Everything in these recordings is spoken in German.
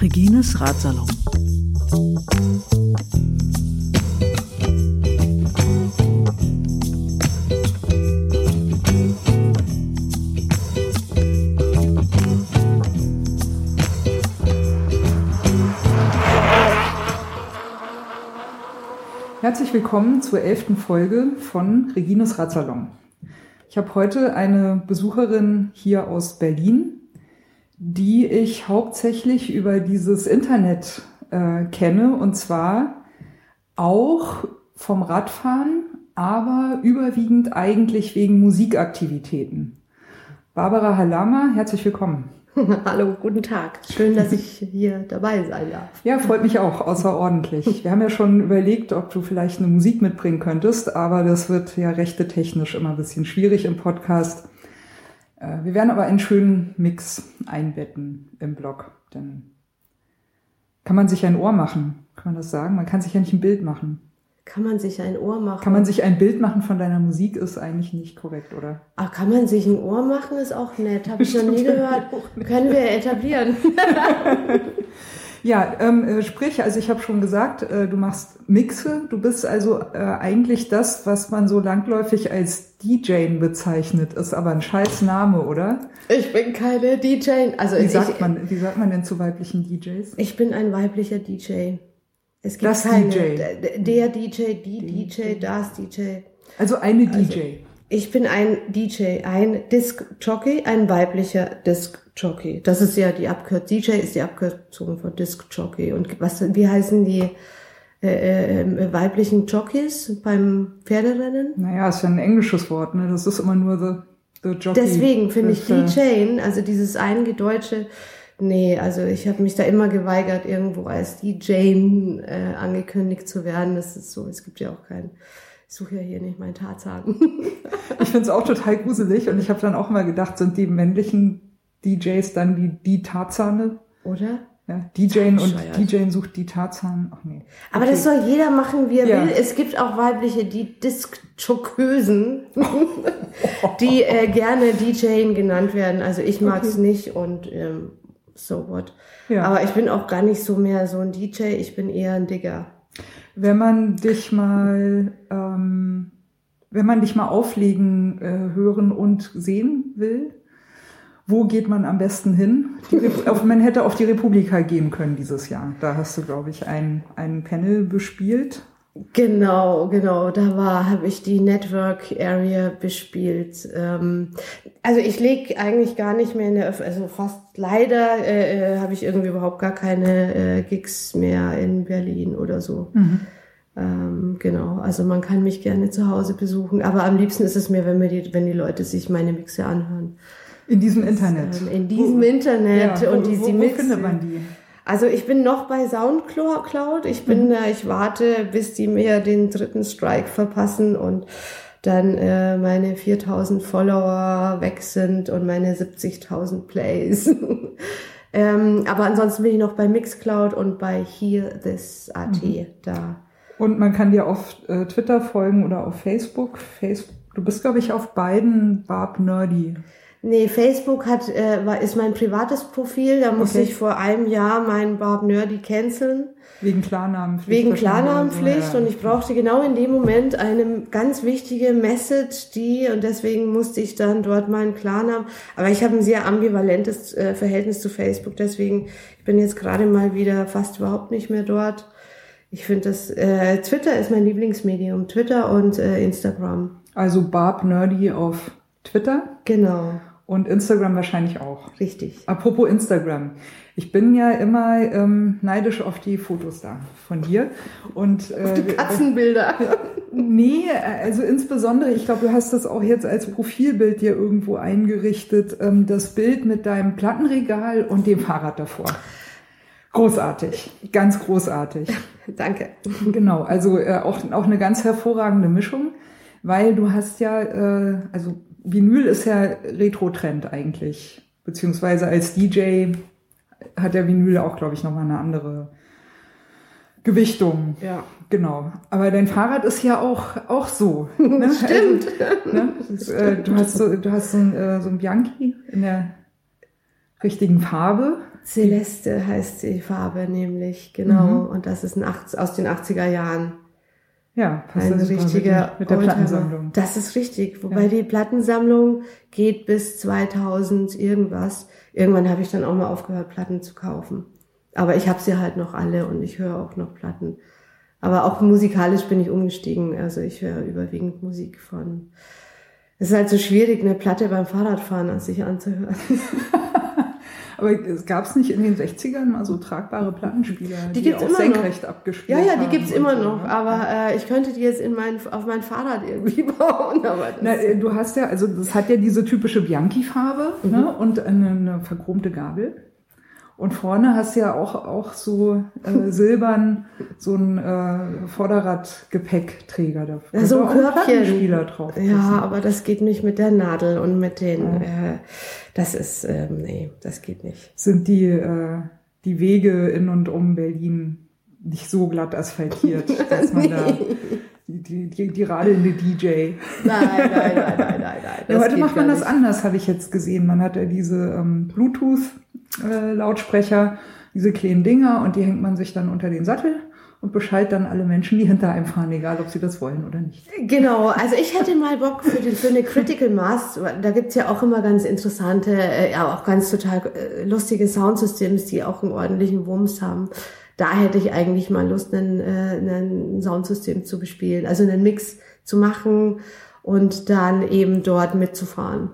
Regines Ratsalon. Herzlich willkommen zur elften Folge von Regines Ratsalon. Ich habe heute eine Besucherin hier aus Berlin, die ich hauptsächlich über dieses Internet äh, kenne und zwar auch vom Radfahren, aber überwiegend eigentlich wegen Musikaktivitäten. Barbara Halama, herzlich willkommen. Hallo, guten Tag. Schön, dass ich hier dabei sein darf. Ja, freut mich auch, außerordentlich. Wir haben ja schon überlegt, ob du vielleicht eine Musik mitbringen könntest, aber das wird ja rechte technisch immer ein bisschen schwierig im Podcast. Äh, wir werden aber einen schönen Mix einbetten im Blog, denn kann man sich ein Ohr machen, kann man das sagen? Man kann sich ja nicht ein Bild machen. Kann man sich ein Ohr machen? Kann man sich ein Bild machen von deiner Musik, ist eigentlich nicht korrekt, oder? Ach, kann man sich ein Ohr machen, ist auch nett. Habe ich noch nie gehört. Können wir etablieren. ja, ähm, äh, sprich, also ich habe schon gesagt, äh, du machst Mixe. Du bist also äh, eigentlich das, was man so langläufig als DJ bezeichnet. Ist aber ein scheiß Name, oder? Ich bin keine DJ. Also wie, ich, sagt man, wie sagt man denn zu weiblichen DJs? Ich bin ein weiblicher DJ. Es gibt Das keine, DJ. Der DJ, die DJ, das DJ. Also eine Also, DJ. Ich bin ein DJ, ein Disc-Jockey, ein weiblicher Disc-Jockey. Das ist ja die Abkürzung. DJ ist die Abkürzung von Disc-Jockey. Und was, wie heißen die äh, äh, weiblichen Jockeys beim Pferderennen? Naja, ist ja ein englisches Wort, ne? Das ist immer nur the, the Jockey. Deswegen finde ich Das, äh, DJ, also dieses eingedeutsche, nee, also ich habe mich da immer geweigert, irgendwo als DJ äh, angekündigt zu werden. Das ist so, es gibt ja auch keinen, ich suche ja hier nicht meinen Tarzan. Ich finde es auch total gruselig und ich habe dann auch immer gedacht, sind die männlichen DJs dann die, die Tarzane? Oder? Ja, DJen und. DJen sucht die Tarzan. Ach nee. Aber Okay. das soll jeder machen, wie er Ja. will. Es gibt auch weibliche, die Disc-Chokösen, die äh, gerne DJ genannt werden. Also ich mag es nicht und ähm, so what. Ja. Aber ich bin auch gar nicht so mehr so ein DJ, ich bin eher ein Digger. Wenn man dich mal, ähm, wenn man dich mal auflegen, äh, hören und sehen will, wo geht man am besten hin? Auf, man hätte auf die Republika gehen können dieses Jahr. Da hast du, glaube ich, ein, ein Panel bespielt. Genau, genau. Da war, habe ich die Network Area bespielt. Ähm, also ich lege eigentlich gar nicht mehr in der Öff also fast leider äh, äh, habe ich irgendwie überhaupt gar keine äh, Gigs mehr in Berlin oder so. Ähm, genau, also man kann mich gerne zu Hause besuchen, aber am liebsten ist es mir, wenn mir die, wenn die Leute sich meine Mixe anhören. In diesem Internet. Ähm, in diesem Internet Ja, und wo, die, wo, wo findet man die? Also ich bin noch bei Soundcloud. Ich bin, Mhm. äh, ich warte, bis die mir den dritten Strike verpassen und dann äh, meine 4000 Follower weg sind und meine 70.000 Plays. ähm, aber ansonsten bin ich noch bei Mixcloud und bei Hear This AT Mhm. da. Und man kann dir auf äh, Twitter folgen oder auf Facebook. Facebook du bist, glaube ich, auf beiden Barb Nerdy. Nee, Facebook hat, äh, war, ist mein privates Profil. Da musste Okay. ich vor einem Jahr meinen Barb Nerdy canceln. Wegen Klarnamenpflicht. Wegen Klarnamenpflicht und ich brauchte genau in dem Moment eine ganz wichtige Message, die und deswegen musste ich dann dort meinen Klarnamen. Aber ich habe ein sehr ambivalentes äh, Verhältnis zu Facebook, deswegen ich bin jetzt gerade mal wieder fast überhaupt nicht mehr dort. Ich finde das äh, Twitter ist mein Lieblingsmedium, Twitter und äh, Instagram. Also Barb Nerdy auf Twitter Genau, und Instagram wahrscheinlich auch. richtig. Apropos Instagram. Ich bin ja immer ähm, neidisch auf die Fotos da von dir. Und äh, Die Katzenbilder. Nee, also insbesondere, ich glaube, du hast das auch jetzt als Profilbild dir irgendwo eingerichtet, ähm, das Bild mit deinem Plattenregal und dem Fahrrad davor. Großartig, ganz großartig. Danke. Genau, also äh, auch, auch eine ganz hervorragende Mischung, weil du hast ja, äh, also Vinyl ist ja Retro-Trend eigentlich, beziehungsweise als DJ hat der Vinyl auch, glaube ich, nochmal eine andere Gewichtung. Ja. Genau. Aber dein Fahrrad ist ja auch, auch so. Ne? Stimmt. Also, ne? das, äh, du hast so, du hast so ein, äh, so ein Bianchi in der richtigen Farbe. Celeste heißt die Farbe nämlich, genau. Mhm. Und das ist ein 80, aus den 80er Jahren. Ja, passt Ein richtiger mit, der. Plattensammlung. Das ist richtig. Wobei Ja. die Plattensammlung geht bis 2000 irgendwas. Irgendwann habe ich dann auch mal aufgehört, Platten zu kaufen. Aber ich habe sie halt noch alle und ich höre auch noch Platten. Aber auch musikalisch bin ich umgestiegen. Also ich höre überwiegend Musik von. Es ist halt so schwierig, eine Platte beim Fahrradfahren an sich anzuhören. Aber es gab es nicht in den 60ern mal so tragbare Plattenspieler, Die die, gibt's auch immer senkrecht Ja, abgespielt ja, haben die gibt's und immer so, noch. ne? Aber äh, ich könnte die jetzt in mein, auf mein Fahrrad irgendwie bauen. Aber das, Na, äh, du hast ja, also das hat ja diese typische Bianchi-Farbe Mhm. ne? und eine, eine verchromte Gabel. Und vorne hast du ja auch, auch so äh, silbern so ein äh, Vorderradgepäckträger. Da Ja, so ein Körbchen. Plattenspieler drauf Ja, passen. aber das geht nicht mit der Nadel und mit den, äh, das ist, ähm, nee, das geht nicht. Sind die, äh, die Wege in und um Berlin nicht so glatt asphaltiert, dass man da die, die, die radelnde DJ. Nein, nein, nein, nein, nein, nein. Heute macht man das nicht. anders, habe ich jetzt gesehen. Man hat ja diese ähm, Bluetooth-Lautsprecher, diese kleinen Dinger und die hängt man sich dann unter den Sattel und beschallt dann alle Menschen, die hinter einem fahren, egal ob sie das wollen oder nicht. Genau, also ich hätte mal Bock für, die, für eine Critical Mass, da gibt's ja auch immer ganz interessante, äh, ja auch ganz total äh, lustige Soundsystems, die auch einen ordentlichen Wumms haben. Da hätte ich eigentlich mal Lust, einen, äh, einen Soundsystem zu bespielen, also einen Mix zu machen und dann eben dort mitzufahren,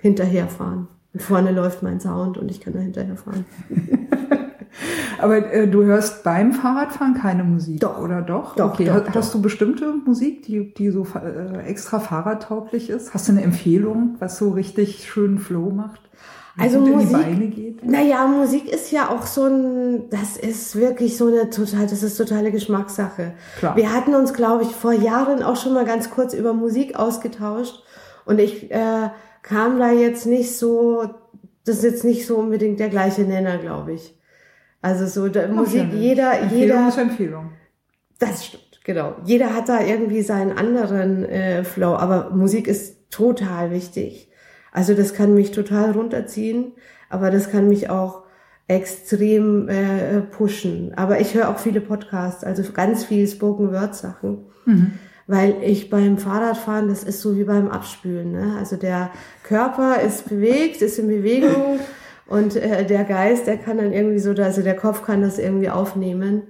hinterherfahren. Und vorne läuft mein Sound und ich kann da hinterherfahren. Aber äh, du hörst beim Fahrradfahren keine Musik, Doch. oder doch? Doch, okay. doch, hast, doch. du bestimmte Musik, die, die so äh, extra fahrradtauglich ist? Hast du eine Empfehlung, was so richtig schönen Flow macht? Also Musik- Beine geht? Naja, Musik ist ja auch so ein, das ist wirklich so eine total, das ist totale Geschmackssache. Klar. Wir hatten uns, glaube ich, vor Jahren auch schon mal ganz kurz über Musik ausgetauscht und ich äh, kam da jetzt nicht so, das ist jetzt nicht so unbedingt der gleiche Nenner, glaube ich. Also so der Musik, ja, jeder, Empfehlung jeder, ist Empfehlung. das stimmt, genau. Jeder hat da irgendwie seinen anderen äh, Flow, aber Musik ist total wichtig. Also das kann mich total runterziehen, aber das kann mich auch extrem äh, pushen. Aber ich höre auch viele Podcasts, also ganz viel Spoken Word Sachen, weil ich beim Fahrradfahren, das ist so wie beim Abspülen. Ne? Also der Körper ist bewegt, ist in Bewegung und äh, der Geist, der kann dann irgendwie so, also der Kopf kann das irgendwie aufnehmen.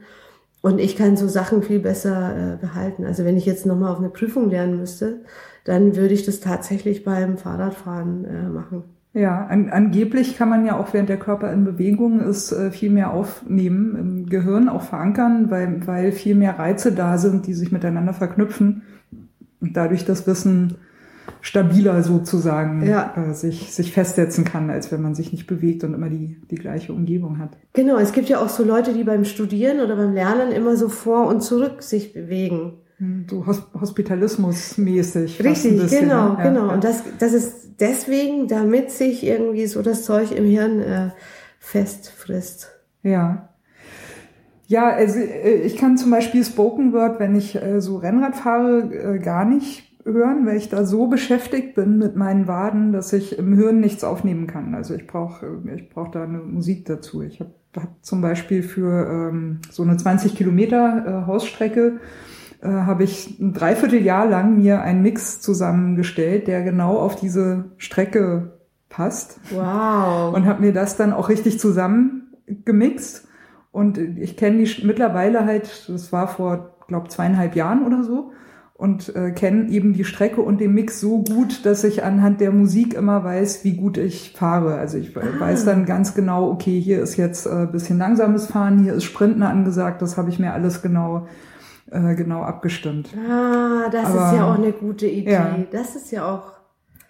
Und ich kann so Sachen viel besser äh, behalten. Also wenn ich jetzt nochmal auf eine Prüfung lernen müsste, dann würde ich das tatsächlich beim Fahrradfahren äh, machen. Ja, an, angeblich kann man ja auch während der Körper in Bewegung ist äh, viel mehr aufnehmen im Gehirn, auch verankern, weil, weil viel mehr Reize da sind, die sich miteinander verknüpfen und dadurch das Wissen stabiler sozusagen Ja. äh, sich, sich festsetzen kann, als wenn man sich nicht bewegt und immer die, die gleiche Umgebung hat. Genau, es gibt ja auch so Leute, die beim Studieren oder beim Lernen immer so vor und zurück sich bewegen. So Hos Hospitalismus-mäßig. Richtig, bisschen, genau, ne? Ja, genau. ja. Und das, das ist deswegen, damit sich irgendwie so das Zeug im Hirn äh, festfrisst. Ja. Ja, also äh, ich kann zum Beispiel Spoken Word, wenn ich äh, so Rennrad fahre, äh, gar nicht hören, weil ich da so beschäftigt bin mit meinen Waden, dass ich im Hirn nichts aufnehmen kann. Also ich brauche ich brauch da eine Musik dazu. Ich habe hab zum Beispiel für ähm, so eine 20 Kilometer äh, Hausstrecke äh, habe ich ein Dreivierteljahr lang mir einen Mix zusammengestellt, der genau auf diese Strecke passt Wow. und habe mir das dann auch richtig zusammengemixt. Und ich kenne die mittlerweile halt, das war vor, glaube zweieinhalb Jahren oder so, und äh, kenne eben die Strecke und den Mix so gut, dass ich anhand der Musik immer weiß, wie gut ich fahre. Also ich we- weiß dann ganz genau, okay, hier ist jetzt äh, bisschen langsames Fahren, hier ist Sprinten angesagt, das habe ich mir alles genau, äh, genau abgestimmt. ah, das Aber- ist ja auch eine gute Idee. Ja. Das ist ja auch.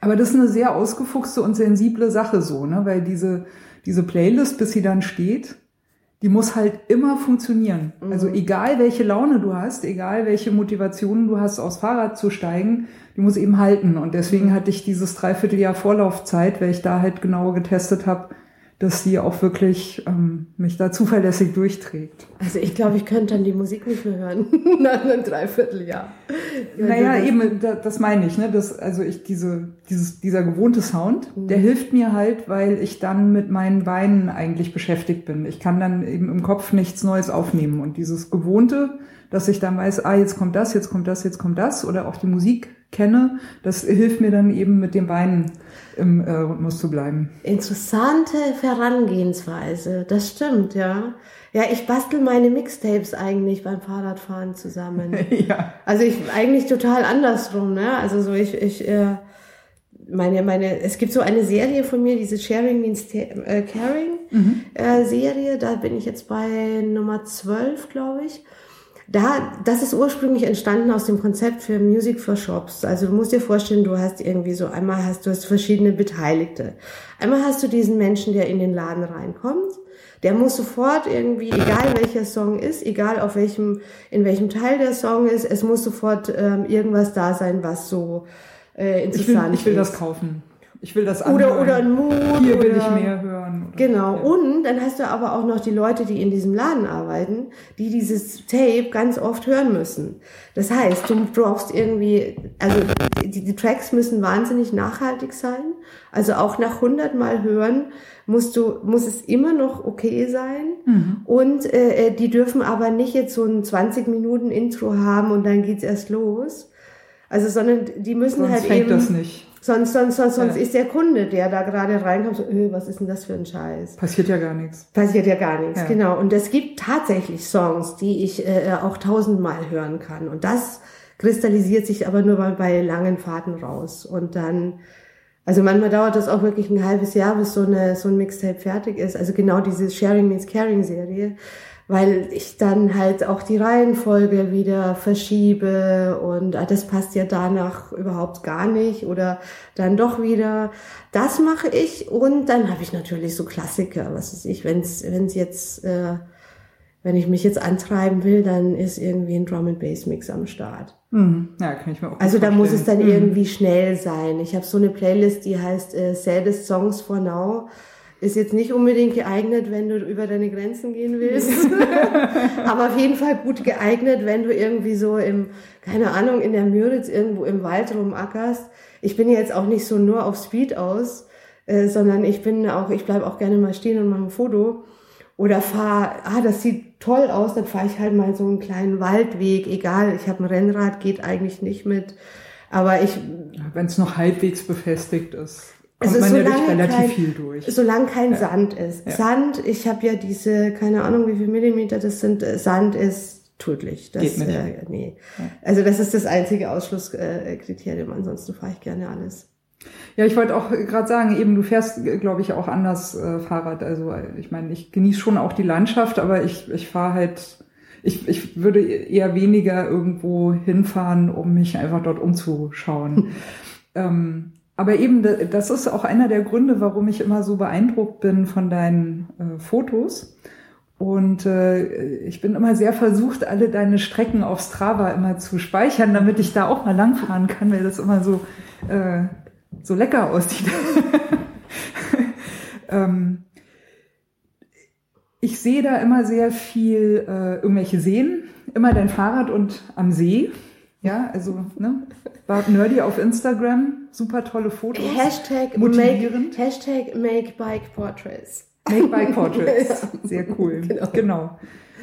Aber das ist eine sehr ausgefuchste und sensible Sache so, ne? Weil diese, diese Playlist, bis sie dann steht, die muss halt immer funktionieren. Also egal welche Laune du hast, egal welche Motivationen du hast, aufs Fahrrad zu steigen, die muss eben halten. Und deswegen hatte ich dieses Dreivierteljahr Vorlaufzeit, weil ich da halt genau getestet habe, dass die auch wirklich ähm, mich da zuverlässig durchträgt. Also ich glaube, ich könnte dann die Musik nicht mehr hören nach einem Dreivierteljahr. Ja, naja, eben, das, das meine ich, ne? Das, also ich diese, dieses, dieser gewohnte Sound, mhm. der hilft mir halt, weil ich dann mit meinen Beinen eigentlich beschäftigt bin. Ich kann dann eben im Kopf nichts Neues aufnehmen. Und dieses Gewohnte, dass ich dann weiß, ah, jetzt kommt das, jetzt kommt das, jetzt kommt das, oder auch die Musik kenne, das hilft mir dann eben mit den Beinen im äh, Rhythmus zu bleiben. Interessante Herangehensweise, das stimmt, ja. Ja, ich bastel meine Mixtapes eigentlich beim Fahrradfahren zusammen. ja. Also ich eigentlich total andersrum, ne? Also so ich, ich äh, meine, meine, es gibt so eine Serie von mir, diese Sharing Means äh, Caring mhm. äh, Serie, da bin ich jetzt bei Nummer 12, glaube ich. Da, das ist ursprünglich entstanden aus dem Konzept für Music for Shops. Also du musst dir vorstellen, du hast irgendwie so, einmal hast du hast verschiedene Beteiligte. Einmal hast du diesen Menschen, der in den Laden reinkommt. Der muss sofort irgendwie, egal welcher Song ist, egal auf welchem, in welchem Teil der Song ist, es muss sofort ähm, irgendwas da sein, was so äh, interessant ist. Ich will, ich will ist. das kaufen. Ich will das anhören. Oder, oder ein Mood. Hier will ich mehr hören. Genau. Ja. Und dann hast du aber auch noch die Leute, die in diesem Laden arbeiten, die dieses Tape ganz oft hören müssen. Das heißt, du brauchst irgendwie, also die, die Tracks müssen wahnsinnig nachhaltig sein. Also auch nach 100 Mal hören musst du, muss es immer noch okay sein. Mhm. Und äh, äh die dürfen aber nicht jetzt so ein 20 Minuten Intro haben und dann geht's erst los. Also, sondern die müssen Sonst halt fängt eben. das nicht Sonst, sonst, sonst, sonst ja. ist der Kunde, der da gerade reinkommt, so, öh, was ist denn das für ein Scheiß? Passiert ja gar nichts. Passiert ja gar nichts, ja. genau. Und es gibt tatsächlich Songs, die ich äh, auch tausendmal hören kann. Und das kristallisiert sich aber nur bei, bei langen Fahrten raus. Und dann, also manchmal dauert das auch wirklich ein halbes Jahr, bis so, eine, so ein Mixtape fertig ist. Also genau diese Sharing Means Caring Serie weil ich dann halt auch die Reihenfolge wieder verschiebe und ah, das passt ja danach überhaupt gar nicht oder dann doch wieder. Das mache ich und dann habe ich natürlich so Klassiker, was weiß ich, wenn es wenn es jetzt äh, wenn ich mich jetzt antreiben will, dann ist irgendwie ein Drum and Bass Mix am Start. Mhm. Ja, kann ich mir auch Also da muss es dann mhm. irgendwie schnell sein. Ich habe so eine Playlist, die heißt äh, Saddest Songs for Now ist jetzt nicht unbedingt geeignet, wenn du über deine Grenzen gehen willst. Aber auf jeden Fall gut geeignet, wenn du irgendwie so im, keine Ahnung, in der Müritz irgendwo im Wald rumackerst. Ich bin jetzt auch nicht so nur auf Speed aus, äh, sondern ich bin auch, ich bleib auch gerne mal stehen und mache ein Foto. Oder fahr, ah, das sieht toll aus, dann fahre ich halt mal so einen kleinen Waldweg, egal, ich habe ein Rennrad, geht eigentlich nicht mit. Aber ich. Wenn es noch halbwegs befestigt ist kommt also man ja durch relativ kein, viel durch. Solange kein ja. Sand ist. Ja. Sand, ich habe ja diese, keine Ahnung, wie viel Millimeter das sind, äh, Sand ist tödlich. Das, Geht nicht. Äh, nee. Ja. Also das ist das einzige Ausschlusskriterium, ansonsten fahre ich gerne alles. Ja, ich wollte auch gerade sagen, eben du fährst, glaube ich, auch anders äh, Fahrrad. Also ich meine, ich genieße schon auch die Landschaft, aber ich, ich fahre halt, ich, ich würde eher weniger irgendwo hinfahren, um mich einfach dort umzuschauen. ähm, aber eben, das ist auch einer der Gründe, warum ich immer so beeindruckt bin von deinen äh, Fotos. Und äh, ich bin immer sehr versucht, alle deine Strecken auf Strava immer zu speichern, damit ich da auch mal langfahren kann, weil das immer so, äh, so lecker aussieht. ähm, ich sehe da immer sehr viel äh, irgendwelche Seen, immer dein Fahrrad und am See. Ja, also, ne? Bart Nerdy auf Instagram, super tolle Fotos. Hashtag motivierend. Make, Hashtag Make Bike Portraits. Make Bike Portraits. Sehr cool. Genau. genau.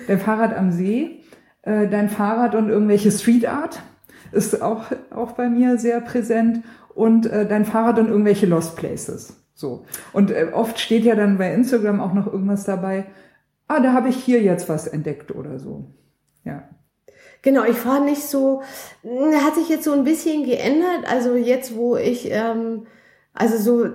Dein Fahrrad am See, äh, dein Fahrrad und irgendwelche Street Art ist auch, auch bei mir sehr präsent und äh, dein Fahrrad und irgendwelche Lost Places. So. Und äh, oft steht ja dann bei Instagram auch noch irgendwas dabei, ah, da habe ich hier jetzt was entdeckt oder so. Genau, ich fahre nicht so, hm, hat sich jetzt so ein bisschen geändert. Also jetzt, wo ich, ähm, also so,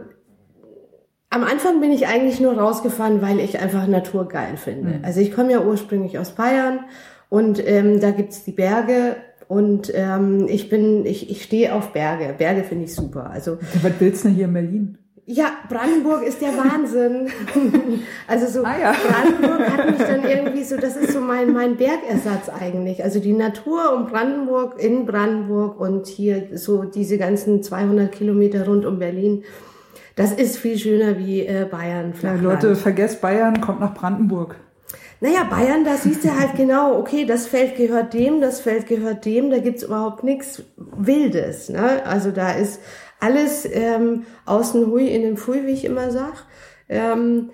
am Anfang bin ich eigentlich nur rausgefahren, weil ich einfach Natur geil finde. Mhm. Also ich komme ja ursprünglich aus Bayern und ähm, da gibt's die Berge und ähm, ich bin, ich, ich stehe auf Berge. Berge finde ich super. Also was willst du denn hier in Berlin? Ja, Brandenburg ist der Wahnsinn. also so ah, ja. Brandenburg hat mich dann irgendwie so, das ist so mein mein Bergersatz eigentlich. Also die Natur um Brandenburg in Brandenburg und hier so diese ganzen 200 Kilometer rund um Berlin. Das ist viel schöner wie äh, Bayern. Ja, Leute, vergesst Bayern, kommt nach Brandenburg. Naja, Bayern, da siehst du halt genau, okay, das Feld gehört dem, das Feld gehört dem, da gibt's überhaupt nichts Wildes. Ne? Also da ist alles ähm, außen hui in dem Pfui, wie ich immer sag. Ähm,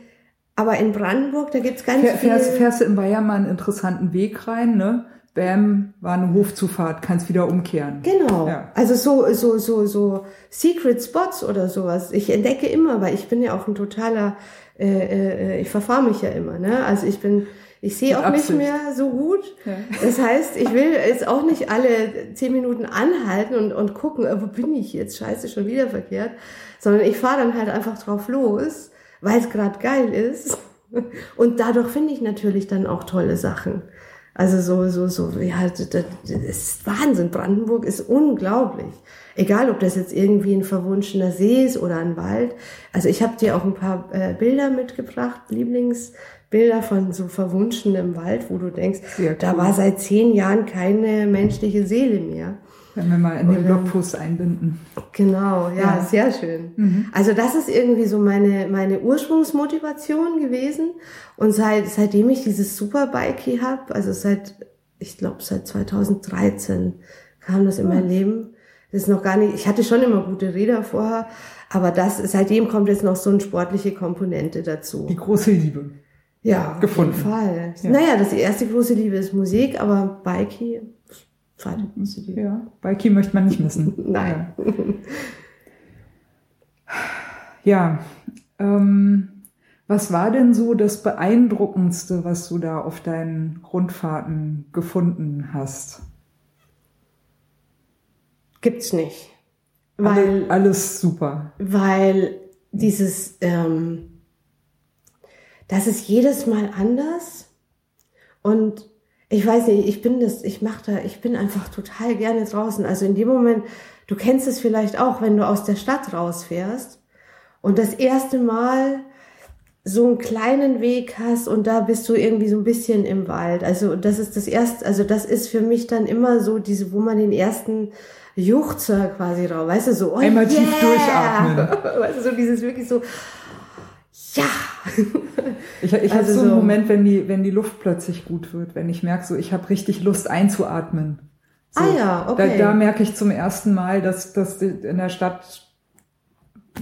aber in Brandenburg, da gibt's ganz Fähr, viel... fährst, fährst du in Bayern mal einen interessanten Weg rein, ne? Bam, war eine Hofzufahrt, kannst wieder umkehren. Genau. Ja. Also so, so, so, so Secret Spots oder sowas. Ich entdecke immer, weil ich bin ja auch ein totaler, äh, äh, ich verfahre mich ja immer, ne? Also ich bin, ich sehe auch nicht Absicht. mehr so gut. Ja. Das heißt, ich will jetzt auch nicht alle zehn Minuten anhalten und, und gucken, äh, wo bin ich jetzt? Scheiße, schon wieder verkehrt. Sondern ich fahre dann halt einfach drauf los, weil es gerade geil ist. Und dadurch finde ich natürlich dann auch tolle Sachen. Also so, so, so, ja, das, ist Wahnsinn. Brandenburg ist unglaublich. Egal, ob das jetzt irgendwie ein verwunschener See ist oder ein Wald. Also ich habe dir auch ein paar äh, Bilder mitgebracht, Lieblingsbilder von so verwunschenem Wald, wo du denkst, da cool. war seit zehn Jahren keine menschliche Seele mehr. Wenn wir mal in den Blogpost einbinden. Genau, ja, Ja. sehr schön. Also das ist irgendwie so meine, meine Ursprungsmotivation gewesen. Und seit, seitdem ich dieses Superbike habe, also seit, ich glaube seit 2013 kam das in mein Leben. Das ist noch gar nicht, ich hatte schon immer gute Räder vorher, aber das, seitdem kommt jetzt noch so eine sportliche Komponente dazu. Die große Liebe. Ja, gefunden. auf jeden Fall. Ja. Naja, das erste große Liebe ist Musik, aber Bikey, zweite große Liebe. Ja, Bikey möchte man nicht missen. Nein. Ja, ähm, was war denn so das Beeindruckendste, was du da auf deinen Rundfahrten gefunden hast? Gibt's nicht. Weil, Alle, alles super. weil dieses, ähm, das ist jedes Mal anders und ich weiß nicht, ich bin das, ich mach da, ich bin einfach total gerne draußen. Also in dem Moment, du kennst es vielleicht auch, wenn du aus der Stadt rausfährst und das erste Mal so einen kleinen Weg hast und da bist du irgendwie so ein bisschen im Wald. Also das ist das erste, also das ist für mich dann immer so diese, wo man den ersten Juchzer quasi raus, weißt du, so oh Einmal tief yeah! durchatmen. Weißt du, so dieses wirklich so, ja. Ich, ich habe Also so einen so- Moment, wenn die, wenn die Luft plötzlich gut wird, wenn ich merke, so ich habe richtig Lust einzuatmen. So, Ah ja, okay. Da, da merke ich zum ersten Mal, dass, dass in der Stadt,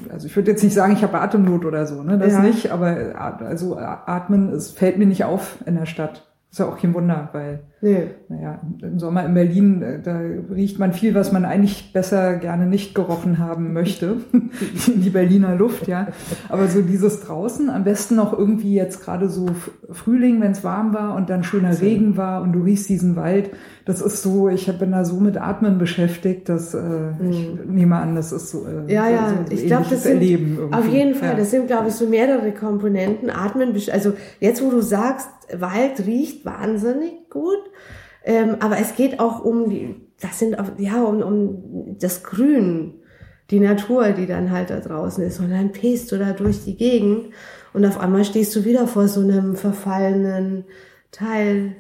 also ich würde jetzt nicht sagen, ich habe Atemnot oder so, ne, das Ja. nicht, aber also atmen, es fällt mir nicht auf in der Stadt. Ist ja auch kein Wunder, weil Nö. naja, im Sommer in Berlin, äh, da riecht man viel, was man eigentlich besser gerne nicht gerochen haben möchte. Die Berliner Luft, ja. Aber so dieses draußen, am besten noch irgendwie jetzt gerade so Frühling, wenn es warm war und dann schöner Regen war und du riechst diesen Wald. Das ist so, ich bin da so mit Atmen beschäftigt, dass äh, ich nehme an, das ist so, äh, Mhm. Ja, so, ja, so ein ich glaube, das sind Erleben irgendwie. auf jeden Fall, Ja. das sind, glaube ich, so mehrere Komponenten. Atmen, also jetzt, wo du sagst, Wald riecht wahnsinnig gut, ähm, aber es geht auch um die, das sind auch, ja, um, um das Grün, die Natur, die dann halt da draußen ist. Und dann pest du da durch die Gegend und auf einmal stehst du wieder vor so einem verfallenen Teil.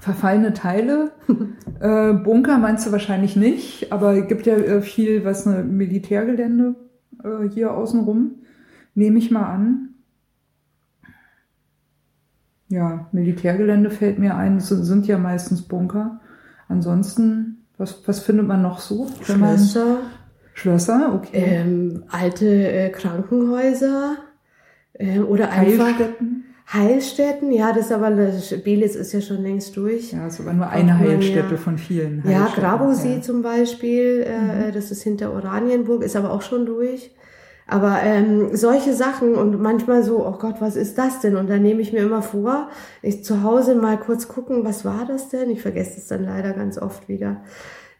Verfallene Teile. äh, Bunker meinst du wahrscheinlich nicht, aber es gibt ja äh, viel, was eine Militärgelände äh, hier außenrum. Nehme ich mal an. Ja, Militärgelände fällt mir ein. Es sind- ja meistens Bunker. Ansonsten, was, was findet man noch so? Schlösser, Schlösser, okay. ähm, alte äh, Krankenhäuser ähm, oder einfach Heilstätten. Heilstätten. Ja, das ist aber das Belitz ist ja schon längst durch. Ja, ist aber nur eine Heilstätte ja. von vielen. Ja, Grabosee ja. zum Beispiel, äh, das ist hinter Oranienburg, ist aber auch schon durch. Aber ähm, solche Sachen und manchmal so, oh Gott, was ist das denn? Und dann nehme ich mir immer vor, ich zu Hause mal kurz gucken, was war das denn? Ich vergesse es dann leider ganz oft wieder.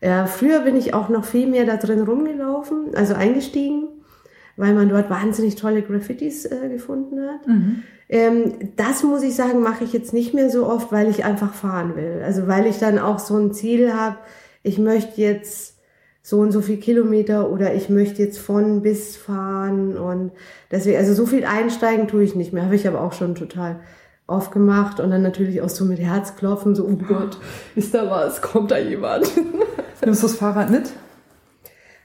Äh, früher bin ich auch noch viel mehr da drin rumgelaufen, also eingestiegen, weil man dort wahnsinnig tolle Graffitis äh, gefunden hat. Mhm. Ähm, das muss ich sagen, mache ich jetzt nicht mehr so oft, weil ich einfach fahren will. Also weil ich dann auch so ein Ziel habe, ich möchte jetzt so und so viel Kilometer oder ich möchte jetzt von bis fahren und deswegen, also so viel einsteigen tue ich nicht mehr, habe ich aber auch schon total oft gemacht und dann natürlich auch so mit Herzklopfen, so, oh Gott, ist da was, kommt da jemand? Nimmst du das Fahrrad mit?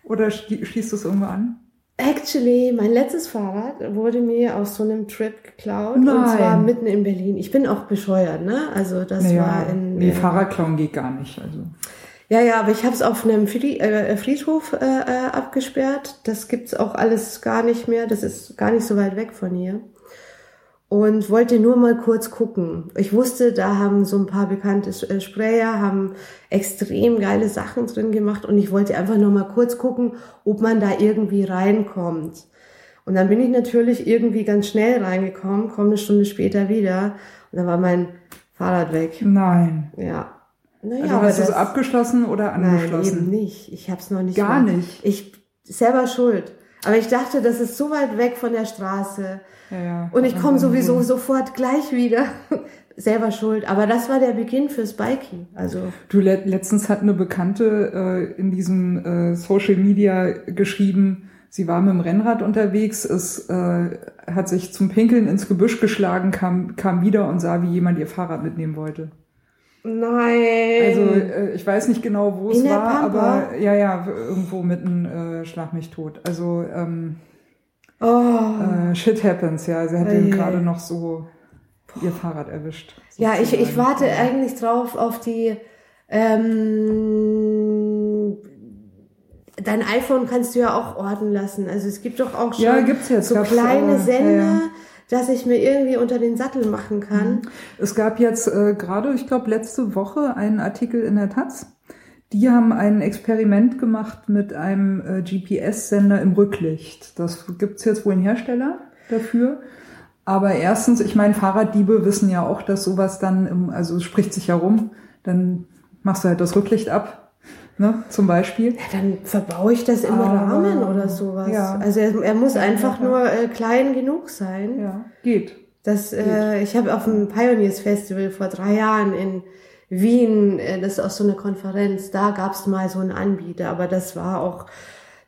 Oder schließt du es irgendwo an? Actually, mein letztes Fahrrad wurde mir aus so einem Trip geklaut. Nein. Und zwar mitten in Berlin. Ich bin auch bescheuert, ne? Also das Naja, war in. nee, äh, Fahrradklauen geht gar nicht. Also. Ja, ja, aber ich habe es auf einem Fried, äh, Friedhof äh, äh, abgesperrt. Das gibt's auch alles gar nicht mehr. Das ist gar nicht so weit weg von hier. Und wollte nur mal kurz gucken. Ich wusste, da haben so ein paar bekannte äh, Sprayer, haben extrem geile Sachen drin gemacht und ich wollte einfach nur mal kurz gucken, ob man da irgendwie reinkommt. Und dann bin ich natürlich irgendwie ganz schnell reingekommen, komme eine Stunde später wieder und dann war mein Fahrrad weg. Nein. Ja. Naja, Also hast du es abgeschlossen oder Nein, eben angeschlossen? nicht. Ich habe es noch nicht. Gar mal- nicht? Ich selber schuld. Aber ich dachte, das ist so weit weg von der Straße. Ja, ja. Und ich komme sowieso sofort gleich wieder. selber schuld. Aber das war der Beginn fürs Biking. Also, Du, le letztens hat eine Bekannte äh, in diesem äh, Social Media geschrieben, sie war mit dem Rennrad unterwegs, es äh, hat sich zum Pinkeln ins Gebüsch geschlagen, kam, kam wieder und sah, wie jemand ihr Fahrrad mitnehmen wollte. Nein. Also äh, ich weiß nicht genau, wo es In war, aber ja, ja, irgendwo mitten äh, Schlag mich tot. Also ähm, oh. äh, shit happens, ja. Sie hat Ei. ihn gerade noch so ihr Fahrrad erwischt. Ja, ich, ich sozusagen. warte eigentlich drauf auf die. Ähm, dein iPhone kannst du ja auch orten lassen. Also es gibt doch auch schon Ja, gibt's jetzt. so kleine äh, Sender, ja, ja. Dass ich mir irgendwie unter den Sattel machen kann. Es gab jetzt äh, gerade, ich glaube, letzte Woche einen Artikel in der Taz. Die haben ein Experiment gemacht mit einem äh, GPS-Sender im Rücklicht. Das gibt's jetzt wohl einen Hersteller dafür. Aber erstens, ich meine, Fahrraddiebe wissen ja auch, dass sowas dann, im, also es spricht sich ja rum, dann machst du halt das Rücklicht ab, ne, zum Beispiel. Ja, dann verbaue ich das im Rahmen oder sowas. Ja. Also er, er muss einfach ja. nur äh, klein genug sein. Ja, geht. Das, äh, ich habe auf dem Pioneers Festival vor drei Jahren in Wien, äh, das ist auch so eine Konferenz, da gab's mal so einen Anbieter, aber das war auch,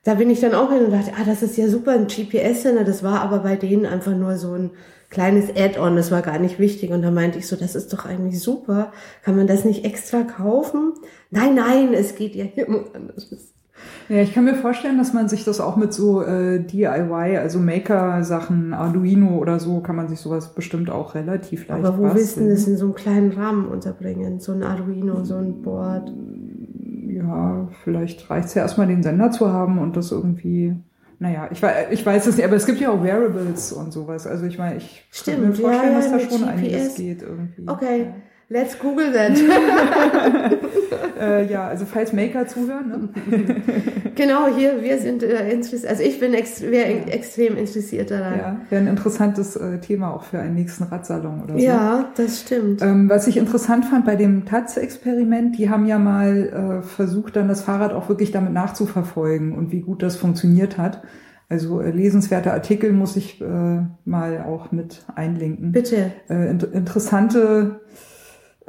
da bin ich dann auch hin und dachte, ah, das ist ja super, ein GPS-Sender, das war aber bei denen einfach nur so ein kleines Add-on, das war gar nicht wichtig und da meinte ich so, das ist doch eigentlich super, kann man das nicht extra kaufen? Nein, nein, es geht ja hier um anderes. Ja, ich kann mir vorstellen, dass man sich das auch mit so äh, DIY, also Maker-Sachen, Arduino oder so, kann man sich sowas bestimmt auch relativ leicht Aber wo willst du basteln. das in so einem kleinen Rahmen unterbringen? So ein Arduino, so ein Board. Ja, vielleicht reicht's ja erstmal den Sender zu haben und das irgendwie, naja, ich, ich weiß es nicht, aber es gibt ja auch Wearables und sowas. Also ich meine, ich Stimmt, kann mir vorstellen, ja, ja, dass da schon GPS. einiges geht irgendwie. Okay, let's Google that. Ja. Äh, ja, also falls Maker zuhören, ne? genau, hier, wir sind äh, interessiert. Also ich bin ex wär extrem interessiert daran. ja, wäre ein interessantes äh, Thema auch für einen nächsten Radsalon oder so. Ja, das stimmt. Ähm, was ich interessant fand bei dem Taz-Experiment, die haben ja mal äh, versucht, dann das Fahrrad auch wirklich damit nachzuverfolgen und wie gut das funktioniert hat. Also äh, lesenswerte Artikel muss ich äh, mal auch mit einlinken. Bitte. Äh, int interessante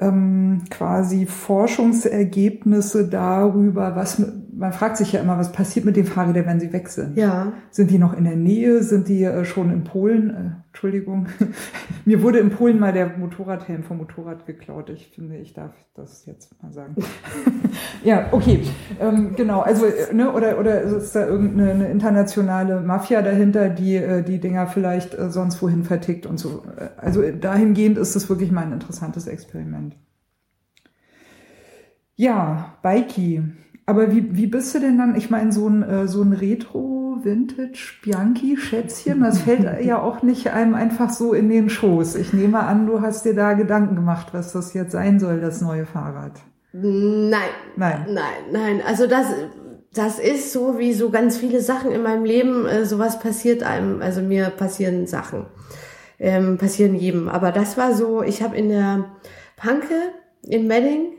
ähm, quasi Forschungsergebnisse darüber, was man fragt sich ja immer, was passiert mit den Fahrrädern, wenn sie weg sind. Ja. Sind die noch in der Nähe? Sind die äh, schon in Polen? Entschuldigung. Mir wurde in Polen mal der Motorradhelm vom Motorrad geklaut. Ich finde, ich darf das jetzt mal sagen. ja, okay. Ähm, genau. Also, äh, ne, oder, oder ist da irgendeine eine internationale Mafia dahinter, die äh, die Dinger vielleicht äh, sonst wohin vertickt und so. Also dahingehend ist es wirklich mal ein interessantes Experiment. Ja, Bikey. Aber wie, wie bist du denn dann? Ich meine, so ein, äh, so ein Retro-Vintage-Bianchi-Schätzchen, das fällt ja auch nicht einem einfach so in den Schoß. Ich nehme an, du hast dir da Gedanken gemacht, was das jetzt sein soll, das neue Fahrrad. Nein. Nein. Nein, nein. Also das, das ist so wie so ganz viele Sachen in meinem Leben. Äh, sowas passiert einem. Also mir passieren Sachen. Ähm, passieren jedem. Aber das war so, ich habe in der Panke in Medding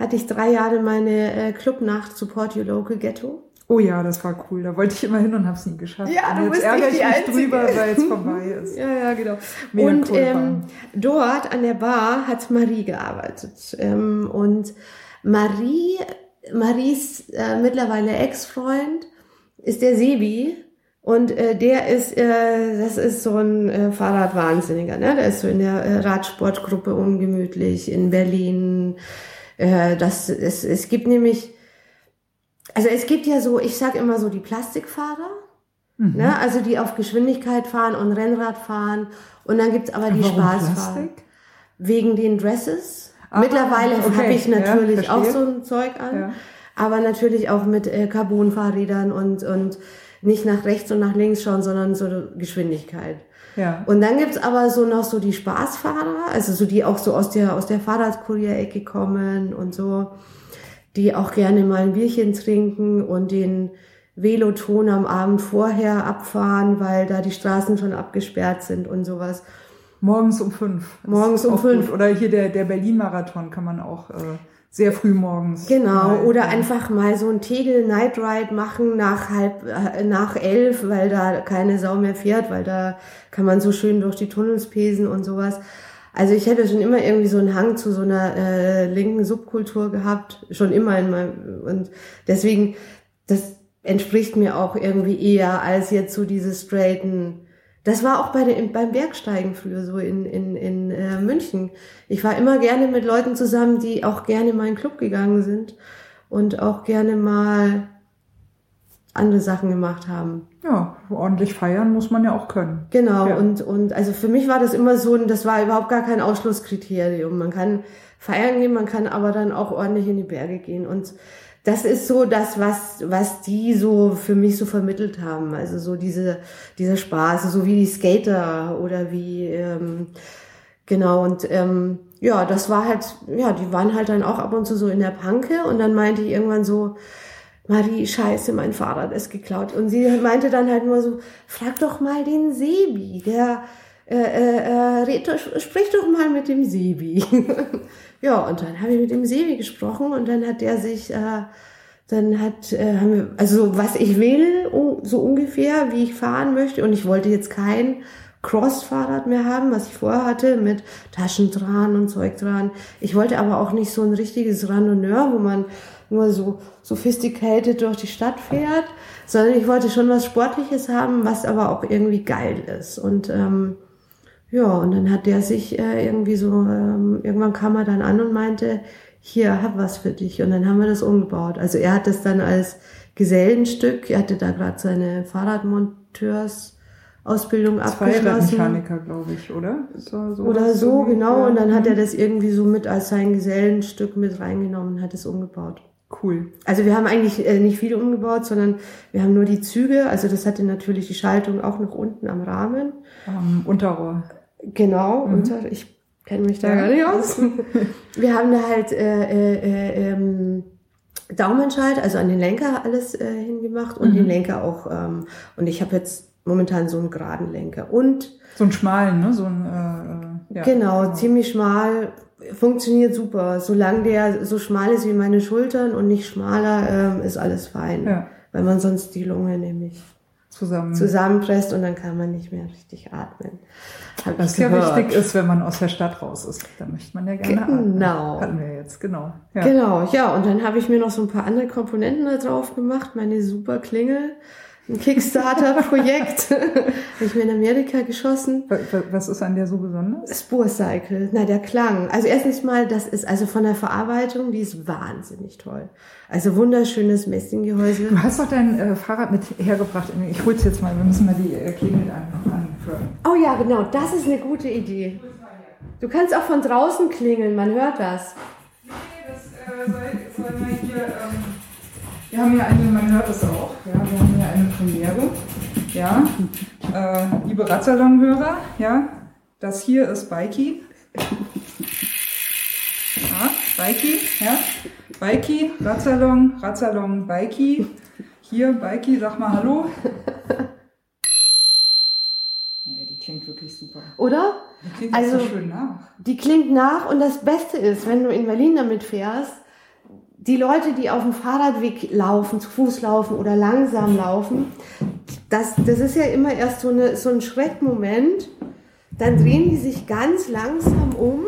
hatte ich drei Jahre meine äh, Clubnacht Support Your Local Ghetto. Oh ja, das war cool. Da wollte ich immer hin und habe es nie geschafft. Ja, du und jetzt ärgere ich mich Einzige. drüber, weil es vorbei ist. Ja, ja, genau. Mega und cool ähm, dort an der Bar hat Marie gearbeitet. Ähm, und Marie, Maries äh, mittlerweile Ex-Freund ist der Sebi. Und äh, der ist, äh, das ist so ein äh, Fahrradwahnsinniger, ne? Der ist so in der äh, Radsportgruppe ungemütlich in Berlin. Äh, das, es, es gibt nämlich, also es gibt ja so, ich sag immer so die Plastikfahrer. Ne? Also die auf Geschwindigkeit fahren und Rennrad fahren. Und dann gibt's aber die Warum Spaßfahrer. Plastik? Wegen den Dresses. Ah, Mittlerweile okay. habe ich Ja, natürlich auch verstehe. so ein Zeug an. Ja. Aber natürlich auch mit äh, Carbon-Fahrrädern und, und nicht nach rechts und nach links schauen, sondern so Geschwindigkeit. Ja. Und dann gibt's aber so noch so die Spaßfahrer, also so die auch so aus der, aus der Fahrradkurierecke kommen und so, die auch gerne mal ein Bierchen trinken und den Veloton am Abend vorher abfahren, weil da die Straßen schon abgesperrt sind und sowas. Morgens um fünf. Morgens um fünf. Gut. Oder hier der, der Berlin-Marathon kann man auch äh, sehr früh morgens. Genau, mal- oder einfach mal so ein Tegel Night Ride machen nach halb, äh, nach elf, weil da keine Sau mehr fährt, weil da kann man so schön durch die Tunnels pesen und sowas. Also ich hätte schon immer irgendwie so einen Hang zu so einer äh, linken Subkultur gehabt, schon immer in meinem, und deswegen, das entspricht mir auch irgendwie eher als jetzt so diese straighten, das war auch bei den, beim Bergsteigen früher so in, in, in äh, München. Ich war immer gerne mit Leuten zusammen, die auch gerne mal in den Club gegangen sind und auch gerne mal andere Sachen gemacht haben. Ja, ordentlich feiern muss man ja auch können. Genau, Ja. und, und also für mich war das immer so, das war überhaupt gar kein Ausschlusskriterium. Man kann feiern gehen, man kann aber dann auch ordentlich in die Berge gehen. Und das ist so das, was, was die so für mich so vermittelt haben. Also so diese, dieser Spaß, so wie die Skater oder wie, ähm, genau, und ähm, ja, das war halt, ja, die waren halt dann auch ab und zu so in der Panke und dann meinte ich irgendwann so, Marie, scheiße, mein Fahrrad ist geklaut. Und sie meinte dann halt nur so, frag doch mal den Sebi, der, äh, äh, äh, red, sprich doch mal mit dem Sebi. ja, und dann habe ich mit dem Sebi gesprochen und dann hat der sich, äh, dann hat, äh, haben wir, also was ich will, so ungefähr, wie ich fahren möchte. Und ich wollte jetzt kein Cross-Fahrrad mehr haben, was ich vorher hatte, mit Taschen dran und Zeug dran. Ich wollte aber auch nicht so ein richtiges Randonneur, wo man nur so sophisticated durch die Stadt fährt, sondern ich wollte schon was Sportliches haben, was aber auch irgendwie geil ist. Und ähm, ja, und dann hat der sich äh, irgendwie so, ähm, irgendwann kam er dann an und meinte, hier, hab was für dich. Und dann haben wir das umgebaut. Also er hat das dann als Gesellenstück, er hatte da gerade seine Fahrradmonteursausbildung abgeschlossen. Zweiradmechaniker, glaube ich, oder? So, so Oder so, irgendwie, genau. ja. Und dann hat er das irgendwie so mit als sein Gesellenstück mit reingenommen und hat es umgebaut. Cool. Also wir haben eigentlich äh, nicht viel umgebaut, sondern wir haben nur die Züge. Also das hatte natürlich die Schaltung auch noch unten am Rahmen. Am Unterrohr. Genau, unter, ich kenne mich da Ja. gar nicht aus. Wir haben da halt äh, äh, äh, ähm, Daumenschalt, also an den Lenker alles äh, hingemacht und den Lenker auch. Ähm, und ich habe jetzt momentan so einen geraden Lenker. Und So einen schmalen, ne? So ein, äh, äh, ja. genau, ziemlich schmal, funktioniert super. Solange der so schmal ist wie meine Schultern und nicht schmaler, ähm, ist alles fein. Ja. Weil man sonst die Lunge nämlich Zusammen. zusammenpresst und dann kann man nicht mehr richtig atmen. Hab Was ja wichtig ist, wenn man aus der Stadt raus ist. Da möchte man ja gerne atmen. Genau. Hatten wir jetzt, genau. Ja. Genau, ja, und dann habe ich mir noch so ein paar andere Komponenten da drauf gemacht, meine super Klingel, ein Kickstarter-Projekt, habe ich mir in Amerika geschossen. Wa- wa- Was ist an der so besonders? Spurcycle, na der Klang. Also erstens mal, das ist also von der Verarbeitung, die ist wahnsinnig toll. Also wunderschönes Messinggehäuse. Du hast doch dein äh, Fahrrad mit hergebracht. Ich hol's jetzt mal. Wir müssen mal die äh, Klingel an, anführen. Oh ja, genau, das ist eine gute Idee. Du kannst auch von draußen klingeln, man hört das. Wir haben hier eine, man hört es auch, ja, Premiere. Ja, äh, liebe Radsalon-Hörer, ja, das hier ist Bikey. Ja, Bikey, ja. Bikey, Radsalon, Radsalon, Bikey. Hier, Bikey, sag mal Hallo. Ja, die klingt wirklich super. Oder? Die klingt Also- so schön nach. Die klingt nach und das Beste ist, wenn du in Berlin damit fährst, die Leute, die auf dem Fahrradweg laufen, zu Fuß laufen oder langsam laufen, das, das ist ja immer erst so, eine, so ein Schreckmoment. Dann drehen die sich ganz langsam um,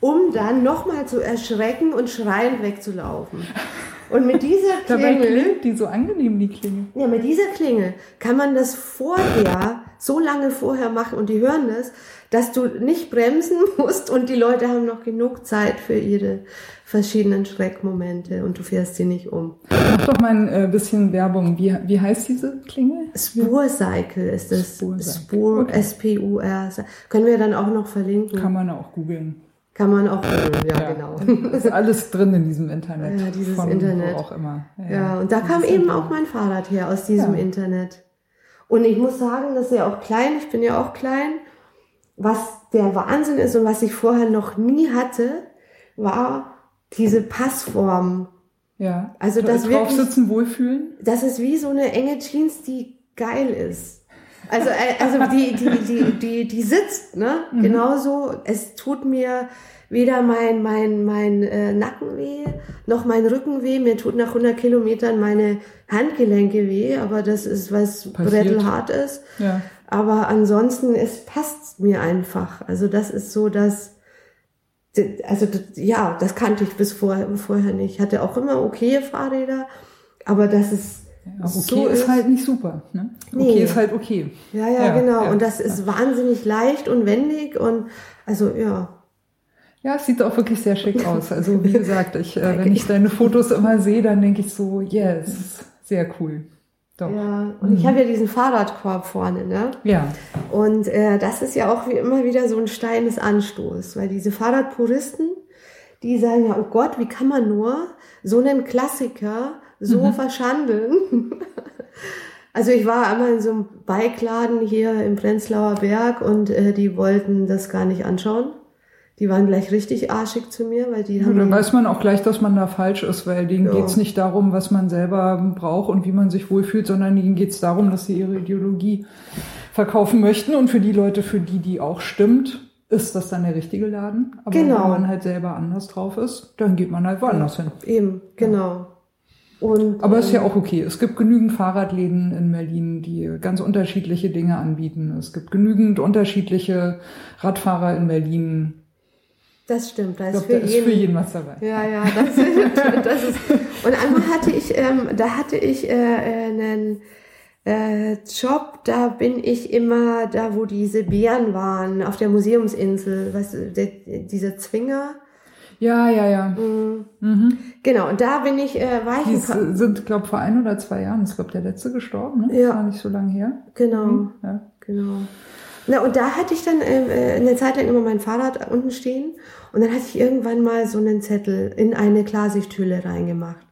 um dann nochmal zu erschrecken und schreiend wegzulaufen. Und mit dieser Dabei Klingel, klingt die so angenehm, die Klingel. ja, mit dieser Klingel kann man das vorher, so lange vorher machen und die hören das, dass du nicht bremsen musst und die Leute haben noch genug Zeit für ihre verschiedenen Schreckmomente und du fährst sie nicht um. Mach doch mal ein äh, bisschen Werbung. Wie, wie heißt diese Klingel? Spurcycle ist es. Spurcycle. Spur, Okay. S-P-U-R. Können wir dann auch noch verlinken. Kann man auch googeln. Kann man auch, ja, genau. Ist alles drin in diesem Internet. Ja, dieses Von Internet. Wo auch immer. Ja, und da kam eben auch mein Fahrrad her aus diesem Ja. Internet. Und ich muss sagen, das ist ja auch klein, ich bin ja auch klein. Was der Wahnsinn ist und was ich vorher noch nie hatte, war diese Passform. Ja. Also das drauf wirklich- sitzen, wohlfühlen. Das ist wie so eine enge Jeans, die geil ist. Also, äh, also die, die, die, die, die sitzt, ne? Genauso. Es tut mir weder mein, mein, mein äh, Nacken weh, noch mein Rücken weh. Mir tut nach 100 Kilometern meine Handgelenke weh, aber das ist, was Passiert. brettelhart ist. Ja. Aber ansonsten, es passt mir einfach. Also das ist so, dass, also das, ja, das kannte ich bis vorher, vorher nicht. Ich hatte auch immer okay Fahrräder, aber das ist Ja, okay so ist halt nicht super. Ne? Nee. Okay ist halt okay. ja, ja, Ja, genau. ja, und das ist wahnsinnig leicht und wendig und also ja. Ja, es sieht auch wirklich sehr schick aus. Also wie gesagt, ich, äh, wenn ich deine Fotos immer sehe, dann denke ich so, yes, sehr cool. Doch. Ja. Und ich habe ja diesen Fahrradkorb vorne, ne? ja. Und äh, das ist ja auch wie immer wieder so ein Stein des Anstoßes, weil diese Fahrradpuristen, die sagen ja, oh Gott, wie kann man nur so einen Klassiker so verschandeln? also ich war einmal in so einem Bikeladen hier im Prenzlauer Berg und äh, die wollten das gar nicht anschauen. Die waren gleich richtig arschig zu mir, weil die Und haben dann weiß man auch gleich, dass man da falsch ist, weil denen Ja. geht's nicht darum, was man selber braucht und wie man sich wohlfühlt, sondern denen geht's darum, dass sie ihre Ideologie verkaufen möchten. Und für die Leute, für die die auch stimmt, ist das dann der richtige Laden. Aber Genau. wenn man halt selber anders drauf ist, dann geht man halt woanders hin. eben, genau. Und, Aber ist ja ähm, auch okay. Es gibt genügend Fahrradläden in Berlin, die ganz unterschiedliche Dinge anbieten. Es gibt genügend unterschiedliche Radfahrer in Berlin. Das stimmt, da ist glaube, für da ist jeden für jeden was dabei. Ja, ja, das ist, das ist. Und einmal hatte ich, ähm, da hatte ich äh, einen äh, Job, da bin ich immer da, wo diese Bären waren, auf der Museumsinsel, weißt du, der, dieser Zwinger. Ja, ja, ja. Mhm. Genau, und da bin ich, äh, war ich Die sind, glaube vor ein oder zwei Jahren, ist glaube der letzte gestorben, ne? Ja. Das war nicht so lange her. genau, Ja. genau. Na, und da hatte ich dann äh, äh, eine Zeit lang immer mein Fahrrad unten stehen und dann hatte ich irgendwann mal so einen Zettel in eine Klarsichthülle reingemacht.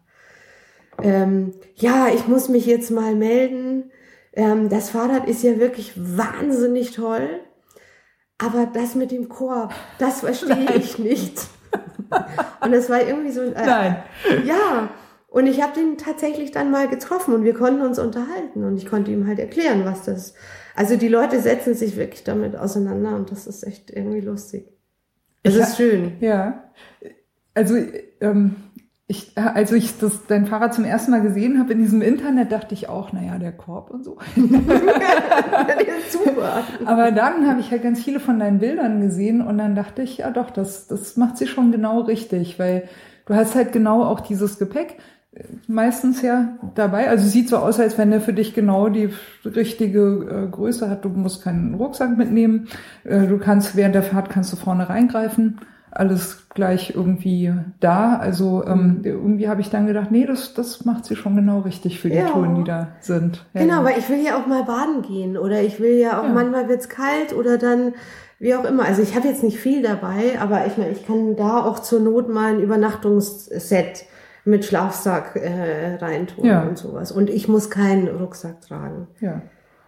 Ähm, ja, ich muss mich jetzt mal melden. Ähm, das Fahrrad ist ja wirklich wahnsinnig toll, aber das mit dem Korb, das verstehe ich nicht. Und das war irgendwie so ein... Äh, Nein. ja, und ich habe den tatsächlich dann mal getroffen und wir konnten uns unterhalten und ich konnte ihm halt erklären, was das. Also die Leute setzen sich wirklich damit auseinander und das ist echt irgendwie lustig. Es ist schön. Ja. Also, ähm, ich, als ich das, dein Fahrrad zum ersten Mal gesehen habe in diesem Internet, dachte ich auch, naja, der Korb und so. Der ist super. Aber dann habe ich halt ganz viele von deinen Bildern gesehen und dann dachte ich, ja doch, das, das macht sie schon genau richtig, weil du hast halt genau auch dieses Gepäck meistens ja dabei. Also sieht so aus, als wenn der für dich genau die richtige äh, Größe hat. Du musst keinen Rucksack mitnehmen. Äh, du kannst während der Fahrt kannst du vorne reingreifen. Alles gleich irgendwie da. Also ähm, irgendwie habe ich dann gedacht, nee, das, das macht sie schon genau richtig für die Ja. Touren, die da sind. Ja, Genau, weil ich will ja auch mal baden gehen oder ich will ja auch, Ja. manchmal wird's kalt oder dann wie auch immer. Also ich habe jetzt nicht viel dabei, aber ich meine, ich kann da auch zur Not mal ein Übernachtungsset mit Schlafsack äh, reintun Ja. und sowas. Und ich muss keinen Rucksack tragen. Ja.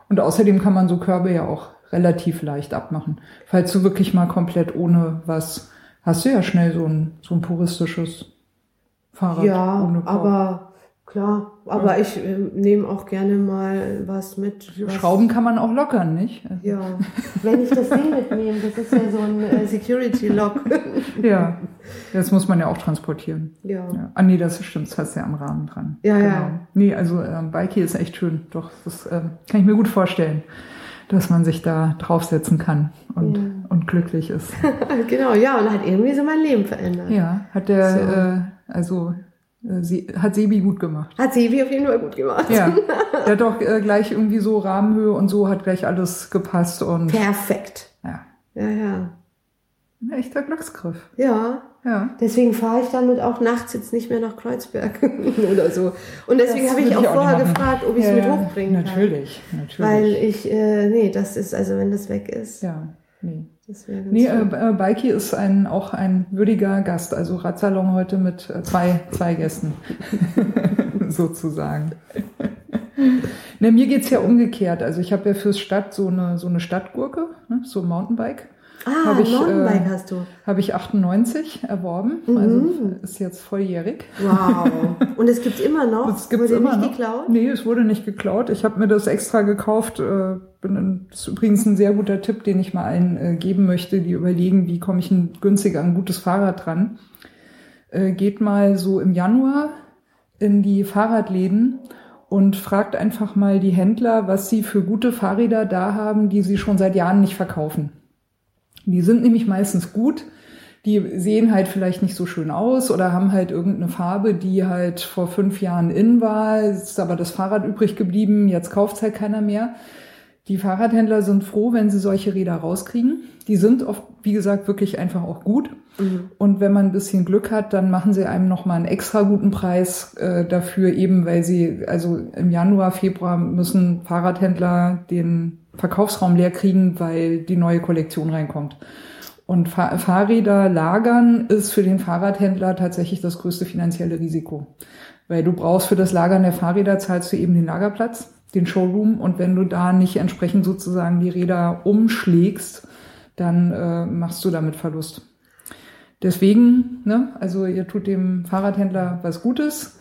Und außerdem kann man so Körbe ja auch relativ leicht abmachen. Falls du wirklich mal komplett ohne was, hast du ja schnell so ein, so ein puristisches Fahrrad ja, aber klar, aber ich äh, nehme auch gerne mal was mit. Was, Schrauben kann man auch lockern, nicht? Ja, wenn ich das Ding mitnehme, das ist ja so ein äh, Security-Lock. Ja. Das muss man ja auch transportieren. ja. Ja. Ah nee, das stimmt, das hast du ja am Rahmen dran. Ja, ja. Nee, also ähm, Bikey ist echt schön. Doch, das ähm, kann ich mir gut vorstellen, dass man sich da draufsetzen kann und, Ja. und glücklich ist. genau, ja, und hat irgendwie so mein Leben verändert. Ja, hat der, So. äh, also äh, sie, hat Sebi gut gemacht. Hat Sevi auf jeden Fall gut gemacht. Ja, der hat doch äh, gleich irgendwie so Rahmenhöhe und so hat gleich alles gepasst und Perfekt. ja, Ja, ja. Ein echter Glücksgriff. Ja. Ja. Deswegen fahre ich damit auch nachts jetzt nicht mehr nach Kreuzberg oder so. Und deswegen habe ich auch ich auch vorher gefragt, ob ich es Ja, mit hochbringen Natürlich, kann. natürlich. Weil ich, äh, nee, das ist, also wenn das weg ist, ja, nee. ganz Nee, äh, äh, Beiki ist ein, auch ein würdiger Gast. Also Radsalon heute mit äh, zwei, zwei Gästen. Sozusagen. Ne, mir geht's ja umgekehrt. Also ich habe ja fürs Stadt so eine, so eine Stadtgurke, ne, so ein Mountainbike. Ah, hab ich, Mountainbike äh, hast du. Habe ich 98 erworben. Mhm. Also ist jetzt volljährig. Wow. Und es gibt's immer noch? Das gibt's Wurde immer nicht noch. geklaut? Nee, es wurde nicht geklaut. Ich habe mir das extra gekauft. Äh, bin das ist übrigens ein sehr guter Tipp, den ich mal allen äh, geben möchte, die überlegen, wie komme ich ein, günstiger an ein gutes Fahrrad dran. Äh, geht mal so im Januar in die Fahrradläden und fragt einfach mal die Händler, was sie für gute Fahrräder da haben, die sie schon seit Jahren nicht verkaufen. Die sind nämlich meistens gut. Die sehen halt vielleicht nicht so schön aus oder haben halt irgendeine Farbe, die halt vor fünf Jahren in war. Es ist aber das Fahrrad übrig geblieben. Jetzt kauft halt keiner mehr. Die Fahrradhändler sind froh, wenn sie solche Räder rauskriegen. Die sind oft, wie gesagt, wirklich einfach auch gut. Mhm. Und wenn man ein bisschen Glück hat, dann machen sie einem nochmal einen extra guten Preis äh, dafür, eben weil sie, also im Januar, Februar müssen Fahrradhändler den Verkaufsraum leer kriegen, weil die neue Kollektion reinkommt. Und Fahr Fahrräder lagern ist für den Fahrradhändler tatsächlich das größte finanzielle Risiko. Weil du brauchst für das Lagern der Fahrräder zahlst du eben den Lagerplatz, den Showroom und wenn du da nicht entsprechend sozusagen die Räder umschlägst, dann äh, machst du damit Verlust. Deswegen, ne, also ihr tut dem Fahrradhändler was Gutes,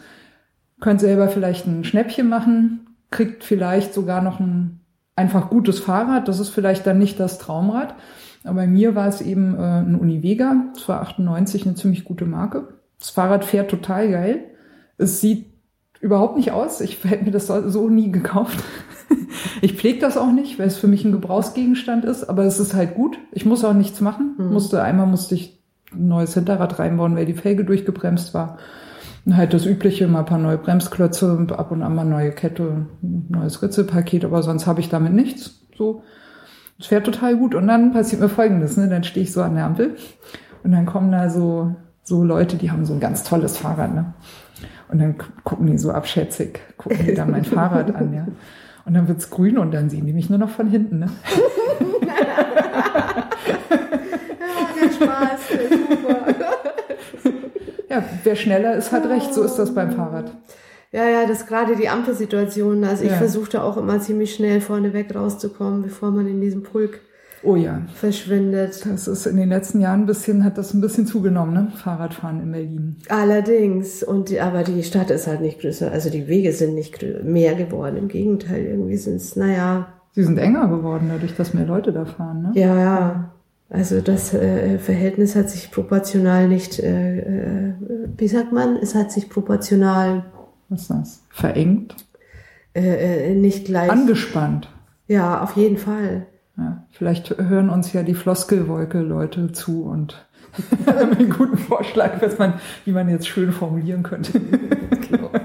könnt selber vielleicht ein Schnäppchen machen, kriegt vielleicht sogar noch ein einfach gutes Fahrrad. Das ist vielleicht dann nicht das Traumrad. Aber bei mir war es eben äh, ein Univega. Es war 98 eine ziemlich gute Marke. Das Fahrrad fährt total geil. Es sieht überhaupt nicht aus. Ich hätte mir das so nie gekauft. ich pflege das auch nicht, weil es für mich ein Gebrauchsgegenstand ist. Aber es ist halt gut. Ich muss auch nichts machen. Mhm. Musste einmal musste ich ein neues Hinterrad reinbauen, weil die Felge durchgebremst war. Und halt das übliche, mal ein paar neue Bremsklötze ab und an mal neue Kette, ein neues Ritzelpaket, aber sonst habe ich damit nichts. So. Es fährt total gut. Und dann passiert mir folgendes, ne? Dann stehe ich so an der Ampel und dann kommen da so, so Leute, die haben so ein ganz tolles Fahrrad, ne? Und dann gu- gucken die so abschätzig, gucken die da mein Fahrrad an, ja. Und dann wird's grün und dann sehen die mich nur noch von hinten, ne? Ja, der Spaß, der super. Ja, wer schneller ist, hat recht. So ist das beim Fahrrad. Ja, ja, das ist gerade die Ampelsituation. Also ich Ja. versuchte auch immer ziemlich schnell vorneweg rauszukommen, bevor man in diesem Pulk Oh ja. verschwindet. Das ist in den letzten Jahren ein bisschen, hat das ein bisschen zugenommen, ne? Fahrradfahren in Berlin. Allerdings. Und die, aber die Stadt ist halt nicht größer. Also die Wege sind nicht mehr geworden. Im Gegenteil, irgendwie sind es, naja, Sie sind enger geworden, dadurch, dass mehr Leute da fahren, ne? ja, ja. Also das äh, Verhältnis hat sich proportional nicht, äh, äh, wie sagt man, es hat sich proportional Was ist das? Verengt? äh, äh, nicht gleich. Angespannt. ja, auf jeden Fall. Ja, vielleicht hören uns ja die Floskelwolke-Leute zu und haben einen guten Vorschlag, was man, wie man jetzt schön formulieren könnte. Genau.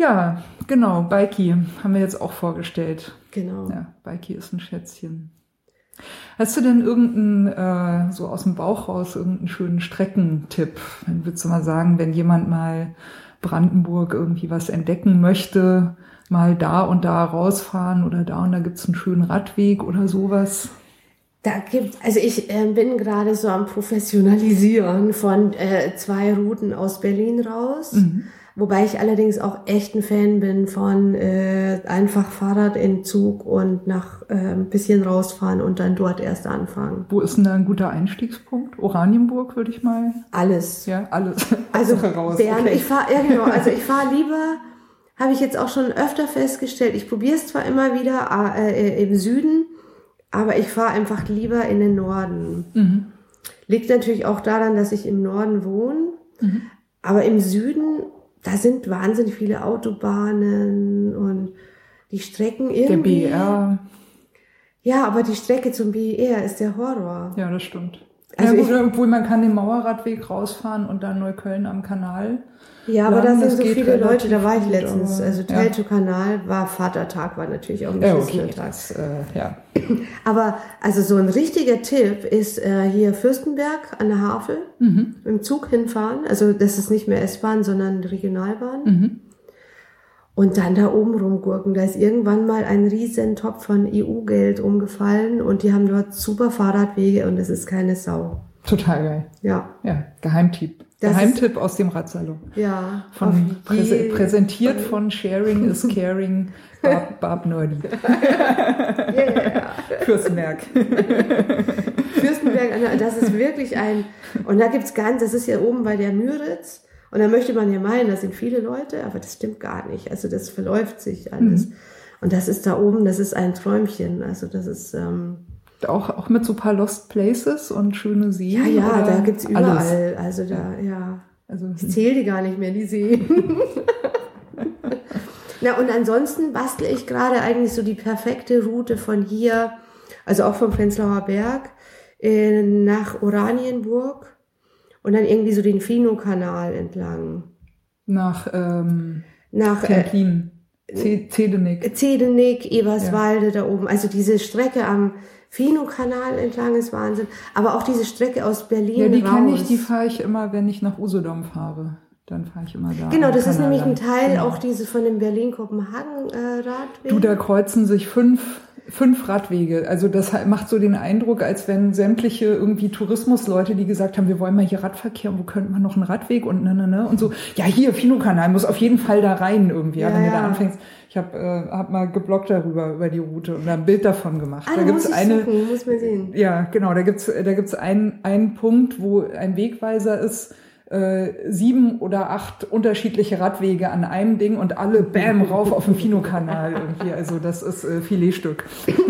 Ja, genau, Bikey haben wir jetzt auch vorgestellt. Genau. Ja, Bikey ist ein Schätzchen. Hast du denn irgendeinen, äh, so aus dem Bauch raus, irgendeinen schönen Streckentipp? Dann würdest du mal sagen, wenn jemand mal Brandenburg irgendwie was entdecken möchte, mal da und da rausfahren oder da und da gibt's einen schönen Radweg oder sowas? Da gibt, also ich äh, bin gerade so am Professionalisieren von äh, zwei Routen aus Berlin raus. Wobei ich allerdings auch echt ein Fan bin von äh, einfach Fahrrad in Zug und nach äh, ein bisschen rausfahren und dann dort erst anfangen. Wo ist denn da ein guter Einstiegspunkt? Oranienburg würde ich mal, Alles. ja, alles. Also raus. Bern, okay. ich fahre, ja genau, also ich fahre lieber, habe ich jetzt auch schon öfter festgestellt, ich probiere es zwar immer wieder äh, im Süden, aber ich fahre einfach lieber in den Norden. Mhm. Liegt natürlich auch daran, dass ich im Norden wohne, Mhm. aber im Süden, da sind wahnsinnig viele Autobahnen und die Strecken Der irgendwie. BR, Ja, aber die Strecke zum BER ist der Horror. ja, das stimmt. Also ja, ich, gut, obwohl man kann den Mauerradweg rausfahren und dann Neukölln am Kanal. ja, aber da sind so viele Leute, da war ich gut, letztens. aber- Also ja. Teltow-Kanal war Vatertag, war natürlich auch ein Ja, okay. Tag. Das, äh, ja. Aber also so ein richtiger Tipp ist äh, hier Fürstenberg an der Havel Mhm. im Zug hinfahren. Also das ist nicht mehr S-Bahn, sondern Regionalbahn. Mhm. Und dann da oben rumgurken. Da ist irgendwann mal ein riesen Topf von EU-Geld umgefallen und die haben dort super Fahrradwege und es ist keine Sau. Total geil. Ja, Ja, Geheimtipp. Das Geheimtipp aus dem Radsalon. ja. Von, je- präsentiert von Sharing is Caring, Barb, Barb Nerdy. Fürstenberg. Fürstenberg, an der- das ist wirklich ein, und da gibt's ganz, das ist ja oben bei der Müritz, und da möchte man ja meinen, das sind viele Leute, aber das stimmt gar nicht. Also das verläuft sich alles. Mhm. Und das ist da oben, das ist ein Träumchen. Also das ist, ähm, Auch, auch mit so ein paar Lost Places und schöne Seen. ja, ja, da gibt's alles? überall. Also da, ja. Also, Ich zähle die gar nicht mehr, die Seen. Na, und ansonsten bastle ich gerade eigentlich so die perfekte Route von hier, also auch vom Prenzlauer Berg, äh, nach Oranienburg und dann irgendwie so den Fino-Kanal entlang. nach ähm, Nach äh, Templin, Z- Zedenick. Zedenick, Eberswalde da oben. Also diese Strecke am Fino-Kanal entlang ist Wahnsinn. Aber auch diese Strecke aus Berlin Ja, die kenne ich, die fahre ich immer, wenn ich nach Usedom fahre. Dann fahre ich immer da. Genau, das ist nämlich ein. Teil Genau. auch diese von dem Berlin-Kopenhagen-Radweg. Du, da kreuzen sich fünf, fünf Radwege. Also das macht so den Eindruck, als wenn sämtliche irgendwie Tourismusleute, die gesagt haben, wir wollen mal hier Radverkehr und wo könnte man noch einen Radweg und ne, ne, ne. Und so, ja, hier, Fino-Kanal, muss auf jeden Fall da rein irgendwie. Ja, Ja, wenn du da ja. anfängst. Ich habe äh, hab mal geblockt darüber, über die Route und da ein Bild davon gemacht. Ah, da gibt's eine, suchen, muss man sehen. Ja, genau. Da gibt's da gibt's einen, einen Punkt, wo ein Wegweiser ist, äh, sieben oder acht unterschiedliche Radwege an einem Ding und alle bam rauf auf den Fino-Kanal irgendwie. Also das ist äh, Filetstück.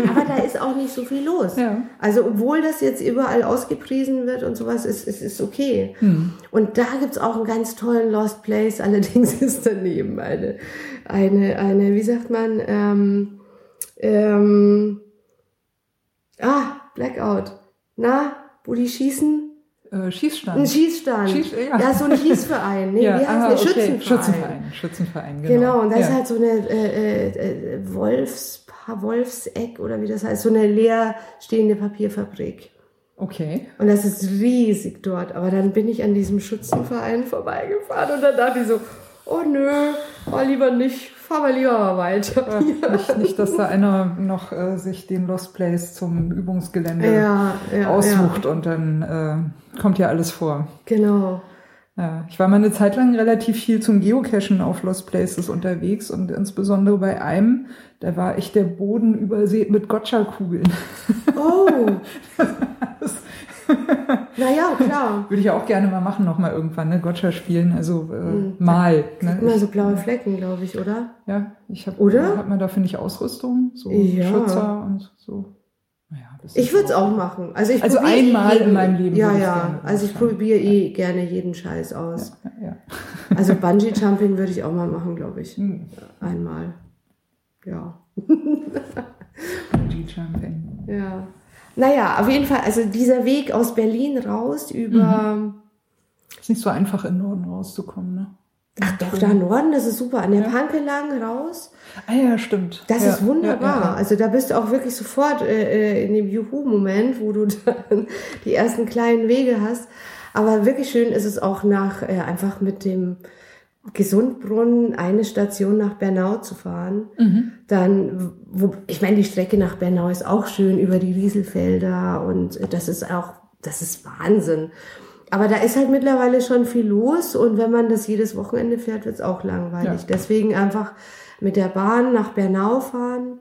Aber da ist auch nicht so viel los. Ja. Also obwohl das jetzt überall ausgepriesen wird und sowas, ist ist, ist okay. Hm. Und da gibt's auch einen ganz tollen Lost Place. Allerdings ist daneben eine, eine, eine, wie sagt man, ähm, ähm, ah, Blackout. Na, wo die schießen? Äh, Ein Schießstand. Schießstand. Schieß- ja. ja. so ein Schießverein. Nee, ja, wie heißt aha, der? okay. Schützenverein. Schützenverein. Schützenverein, genau. Genau, und da ja. ist halt so eine äh, äh, äh, Wolfs, Wolfseck oder wie das heißt, so eine leer stehende Papierfabrik. Okay. Und das ist riesig dort. Aber dann bin ich an diesem Schützenverein vorbeigefahren und dann dachte ich so, oh nö, oh, lieber nicht, fahr mal lieber mal weiter. Nicht, nicht, dass da einer noch äh, sich den Lost Place zum Übungsgelände Ja, ja, aussucht und dann äh, kommt ja alles vor. Genau. Ja, ich war mal eine Zeit lang relativ viel zum Geocachen auf Lost Places unterwegs und insbesondere bei einem, da war echt der Boden übersät mit Gotcha-Kugeln. Oh. naja, klar. Würde ich auch gerne mal machen, noch mal irgendwann, ne? Gotcha spielen, also äh, mal. Ne? Immer so blaue Flecken, glaube ich, oder? Ja, ich habe. Oder? Hat man dafür nicht Ausrüstung, so Ja. Schützer und so. Naja, das Ich würde es auch machen. Also, ich Also einmal jeden, in meinem Leben Ja, ja. Also ich probiere eh gerne jeden Scheiß aus. Ja, ja. Also Bungee Jumping würde ich auch mal machen, glaube ich. Hm. Einmal. Ja. Bungee Jumping. Ja. Naja, auf jeden Fall, also dieser Weg aus Berlin raus über. Mhm. Ist nicht so einfach in den Norden rauszukommen, ne? Ach doch, da Norden, das ist super. An der Ja. Panke lang raus. Ah ja, stimmt. Das ja, ist wunderbar. Ja. Also da bist du auch wirklich sofort äh, äh, in dem Juhu-Moment, wo du dann die ersten kleinen Wege hast. Aber wirklich schön ist es auch nach äh, einfach mit dem Gesundbrunnen eine Station nach Bernau zu fahren. Mhm. Dann, wo, ich meine, die Strecke nach Bernau ist auch schön über die Rieselfelder und das ist auch, das ist Wahnsinn. Aber da ist halt mittlerweile schon viel los und wenn man das jedes Wochenende fährt, wird's auch langweilig. Ja. Deswegen einfach mit der Bahn nach Bernau fahren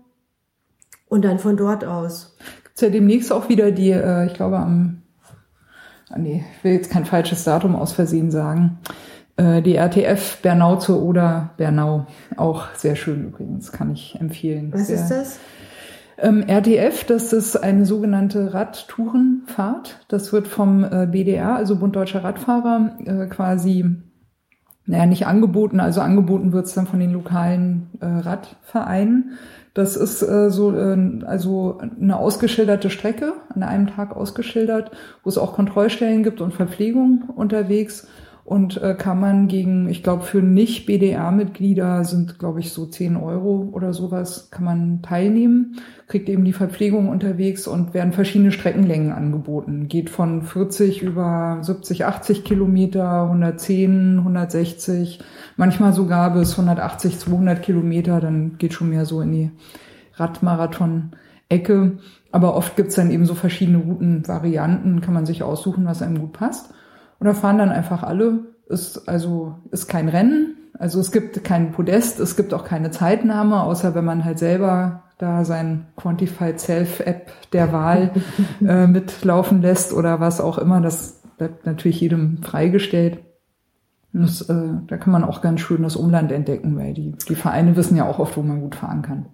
und dann von dort aus. Gibt's ja demnächst auch wieder die, äh, ich glaube am, ah, nee, ich will jetzt kein falsches Datum aus Versehen sagen, äh, die RTF Bernau zur Oder Bernau. Auch sehr schön übrigens, kann ich empfehlen. Was sehr, ist das? Ähm, RTF, das ist eine sogenannte Radtourenfahrt. Das wird vom äh, BDR, also Bund Deutscher Radfahrer, äh, quasi naja, nicht angeboten, also angeboten wird's dann von den lokalen äh, Radvereinen. Das ist äh, so äh, also eine ausgeschilderte Strecke, an einem Tag ausgeschildert, wo es auch Kontrollstellen gibt und Verpflegung unterwegs und äh, kann man gegen, ich glaube, für Nicht-BDR-Mitglieder sind, glaube ich, so 10 Euro oder sowas, kann man teilnehmen, kriegt eben die Verpflegung unterwegs und werden verschiedene Streckenlängen angeboten. Geht von 40 über 70, 80 Kilometer, 110, 160, manchmal sogar bis 180, 200 Kilometer, dann geht schon mehr so in die Radmarathon-Ecke. Aber oft gibt's dann eben so verschiedene Routenvarianten, kann man sich aussuchen, was einem gut passt. Und da fahren dann einfach alle. Ist also ist kein Rennen. Also es gibt keinen Podest, es gibt auch keine Zeitnahme, außer wenn man halt selber da sein Quantified Self App der Wahl äh, mitlaufen lässt oder was auch immer. Das bleibt natürlich jedem freigestellt. Das, äh, da kann man auch ganz schön das Umland entdecken, weil die, die Vereine wissen ja auch oft, wo man gut fahren kann.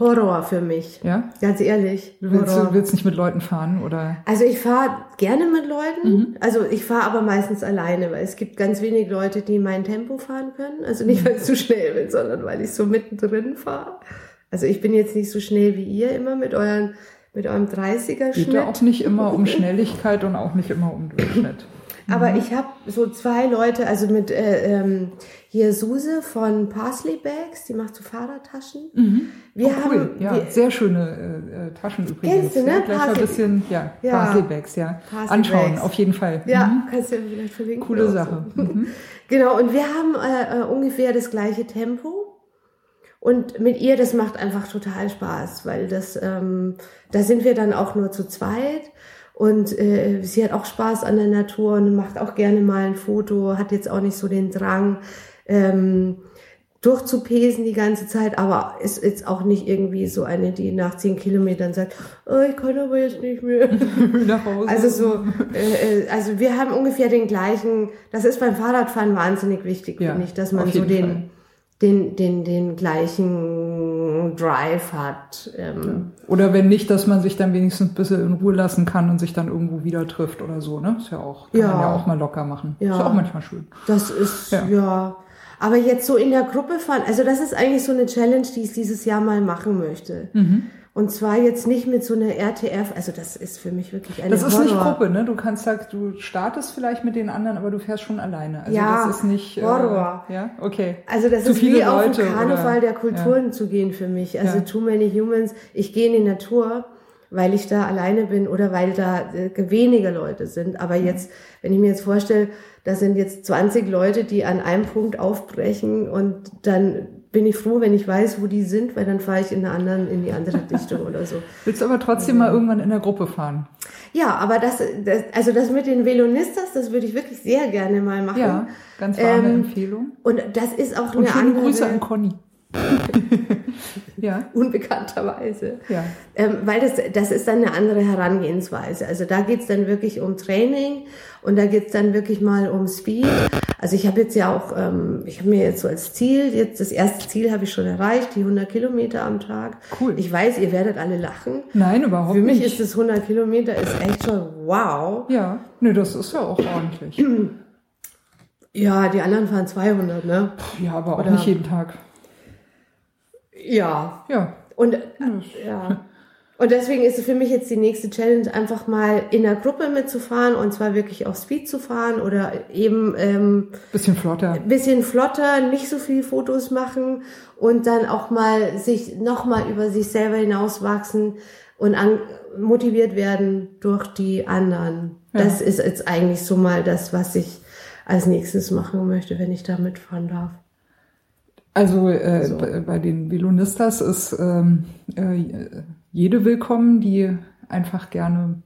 Horror für mich. Ja? Ganz ehrlich. Du willst, du willst nicht mit Leuten fahren, oder? Also ich fahre gerne mit Leuten. Mhm. Also ich fahre aber meistens alleine, weil es gibt ganz wenig Leute, die mein Tempo fahren können. Also nicht, weil ich zu schnell bin, sondern weil ich so mittendrin fahre. Also ich bin jetzt nicht so schnell wie ihr immer mit euren mit eurem 30er Schnitt. Geht ja auch nicht immer um Schnelligkeit und auch nicht immer um Durchschnitt. Aber mhm. ich habe so zwei Leute, also mit äh, ähm, hier Suse von Parsley Bags, die macht so Fahrradtaschen. Mhm. Wir oh, cool. haben ja, wir, sehr schöne äh, äh Taschen übrigens. Kennst du, ne? Ja, gleich Parsley, ein bisschen, ja, ja. Parsley Bags, ja. Parsley Anschauen, Bags. auf jeden Fall. Ja, mhm. kannst du ja vielleicht verlinken. Coole Sache. So. Mhm. genau, und wir haben äh, äh, ungefähr das gleiche Tempo. Und mit ihr, das macht einfach total Spaß, weil das, ähm, da sind wir dann auch nur zu zweit. Und äh, sie hat auch Spaß an der Natur und macht auch gerne mal ein Foto, hat jetzt auch nicht so den Drang, ähm, durchzupesen die ganze Zeit, aber ist jetzt auch nicht irgendwie so eine, die nach zehn Kilometern sagt, oh, ich kann aber jetzt nicht mehr nach Hause. Also so, äh, äh, also wir haben ungefähr den gleichen. Das ist beim Fahrradfahren wahnsinnig wichtig, ja, finde ich, dass man so den Fall den, den, den gleichen Drive hat. Ähm. Oder wenn nicht, dass man sich dann wenigstens ein bisschen in Ruhe lassen kann und sich dann irgendwo wieder trifft oder so, ne? Ist ja auch, kann ja. man ja auch mal locker machen. Ja. Ist auch manchmal schön. Das ist, ja. ja. Aber jetzt so in der Gruppe fahren, also das ist eigentlich so eine Challenge, die ich dieses Jahr mal machen möchte. Mhm. Und zwar jetzt nicht mit so einer RTF, also das ist für mich wirklich eine Das ist Horror. nicht Gruppe, ne? Du kannst sagen, du startest vielleicht mit den anderen, aber du fährst schon alleine. Also ja, das ist nicht äh, Horror. Äh, ja, okay. Also das zu ist wie Leute, auf den Karneval oder? der Kulturen ja. zu gehen für mich. Also ja. Too Many Humans. Ich gehe in die Natur, weil ich da alleine bin oder weil da äh, weniger Leute sind. Aber jetzt, wenn ich mir jetzt vorstelle, da sind jetzt 20 Leute, die an einem Punkt aufbrechen und dann bin ich froh, wenn ich weiß, wo die sind, weil dann fahre ich in, anderen, in die andere Richtung oder so. Willst du aber trotzdem mal irgendwann in der Gruppe fahren? Ja, aber das, das also das mit den Velonistas, das würde ich wirklich sehr gerne mal machen. Ja, ganz warme ähm, Empfehlung. Und das ist auch und eine andere... Grüße an Conny. ja. Unbekannterweise. Ja. Ähm, weil das, das ist dann eine andere Herangehensweise. Also da geht's dann wirklich um Training und da geht's dann wirklich mal um Speed. Also ich habe jetzt ja auch, ähm, ich habe mir jetzt so als Ziel, jetzt das erste Ziel habe ich schon erreicht, die 100 Kilometer am Tag. Cool. Ich weiß, ihr werdet alle lachen. Nein, überhaupt nicht. Für mich nicht. ist das 100 Kilometer ist echt schon wow. Ja, nee, das ist ja auch ordentlich. Ja, die anderen fahren 200, ne? Ja, aber auch Oder nicht jeden Tag. Ja. Ja. Und, äh, ja. Und deswegen ist es für mich jetzt die nächste Challenge, einfach mal in der Gruppe mitzufahren und zwar wirklich auf Speed zu fahren oder eben ähm, bisschen flotter. Bisschen flotter, nicht so viel Fotos machen und dann auch mal sich nochmal über sich selber hinauswachsen und an, motiviert werden durch die anderen. Ja. Das ist jetzt eigentlich so mal das, was ich als nächstes machen möchte, wenn ich da mitfahren darf. Also äh, so. bei, bei, den Velonistas ist ähm, äh, jede willkommen, die einfach gerne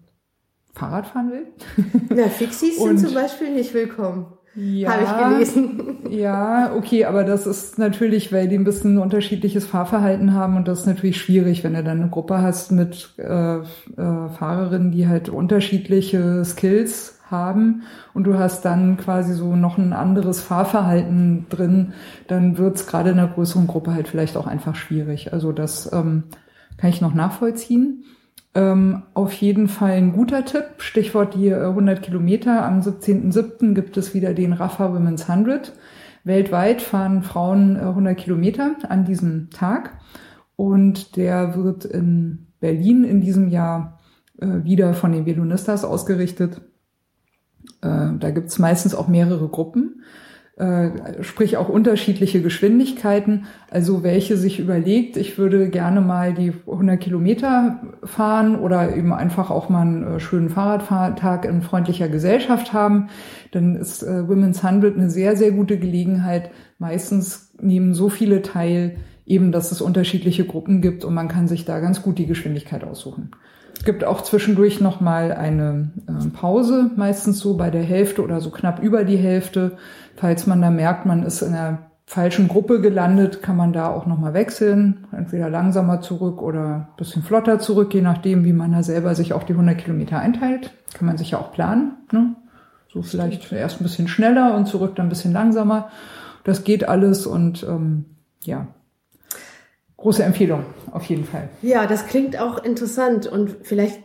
Fahrrad fahren will. Ja, Fixies sind zum Beispiel nicht willkommen. Ja, Habe ich gelesen. Ja, okay, aber das ist natürlich, weil die ein bisschen unterschiedliches Fahrverhalten haben und das ist natürlich schwierig, wenn du dann eine Gruppe hast mit äh, äh, Fahrerinnen, die halt unterschiedliche Skills haben und du hast dann quasi so noch ein anderes Fahrverhalten drin, dann wird es gerade in einer größeren Gruppe halt vielleicht auch einfach schwierig. Also das ähm, kann ich noch nachvollziehen. Ähm, auf jeden Fall ein guter Tipp, Stichwort die 100 äh, Kilometer. Am 17.07. gibt es wieder den Rafa Women's 100. Weltweit fahren Frauen 100 Kilometer an diesem Tag und der wird in Berlin in diesem Jahr wieder von den Velonistas ausgerichtet. Da gibt's meistens auch mehrere Gruppen äh, sprich auch unterschiedliche Geschwindigkeiten. Also welche sich überlegt, ich würde gerne mal die 100 Kilometer fahren oder eben einfach auch mal einen äh, schönen Fahrradfahrtag in freundlicher Gesellschaft haben, dann ist äh, Women's Hundred eine sehr, sehr gute Gelegenheit. Meistens nehmen so viele teil, eben, dass es unterschiedliche Gruppen gibt und man kann sich da ganz gut die Geschwindigkeit aussuchen. Es gibt auch zwischendurch noch mal eine äh, Pause, meistens so bei der Hälfte oder so knapp über die Hälfte. Falls man da merkt, man ist in einer falschen Gruppe gelandet, kann man da auch noch mal wechseln, entweder langsamer zurück oder bisschen flotter zurück, je nachdem, wie man da selber sich auch die 100 Kilometer einteilt. Kann man sich ja auch planen. Ne? So vielleicht erst ein bisschen schneller und zurück dann ein bisschen langsamer. Das geht alles und ähm, ja, große Empfehlung, auf jeden Fall. Ja, das klingt auch interessant und vielleicht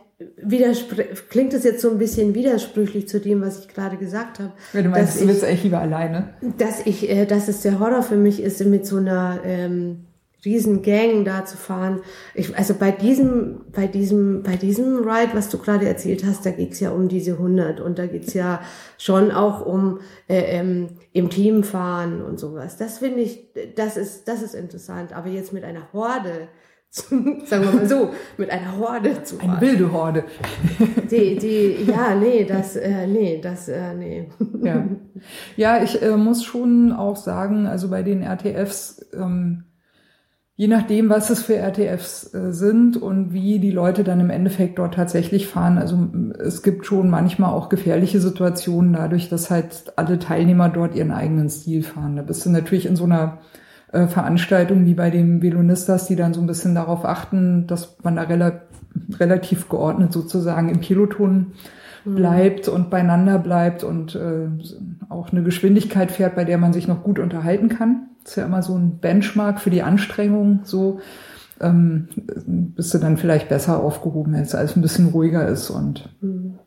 klingt es jetzt so ein bisschen widersprüchlich zu dem, was ich gerade gesagt habe. Wenn du meinst, du bist eigentlich lieber alleine. Dass ich, äh, dass es der Horror für mich ist, mit so einer ähm, riesen Gang da zu fahren. Ich, also bei diesem, bei diesem, bei diesem Ride, was du gerade erzählt hast, da geht's ja um diese 100 und da geht's ja schon auch um äh, ähm, im Team fahren und sowas. Das finde ich, das ist, das ist interessant. Aber jetzt mit einer Horde, sagen wir mal so, mit einer Horde zu fahren. Eine wilde Horde. Die, die, ja, nee, das, äh, nee, das, äh, nee. Ja, ja ich äh, muss schon auch sagen, also bei den RTFs, ähm, je nachdem, was es für RTFs äh, sind und wie die Leute dann im Endeffekt dort tatsächlich fahren. Also es gibt schon manchmal auch gefährliche Situationen dadurch, dass halt alle Teilnehmer dort ihren eigenen Stil fahren. Da bist du natürlich in so einer äh, Veranstaltung wie bei den Velonistas, die dann so ein bisschen darauf achten, dass man da rela relativ geordnet sozusagen im Peloton. Bleibt mhm. und beieinander bleibt und äh, auch eine Geschwindigkeit fährt, bei der man sich noch gut unterhalten kann. Das ist ja immer so ein Benchmark für die Anstrengung, so ähm, bist du dann vielleicht besser aufgehoben, wenn es ein bisschen ruhiger ist und ein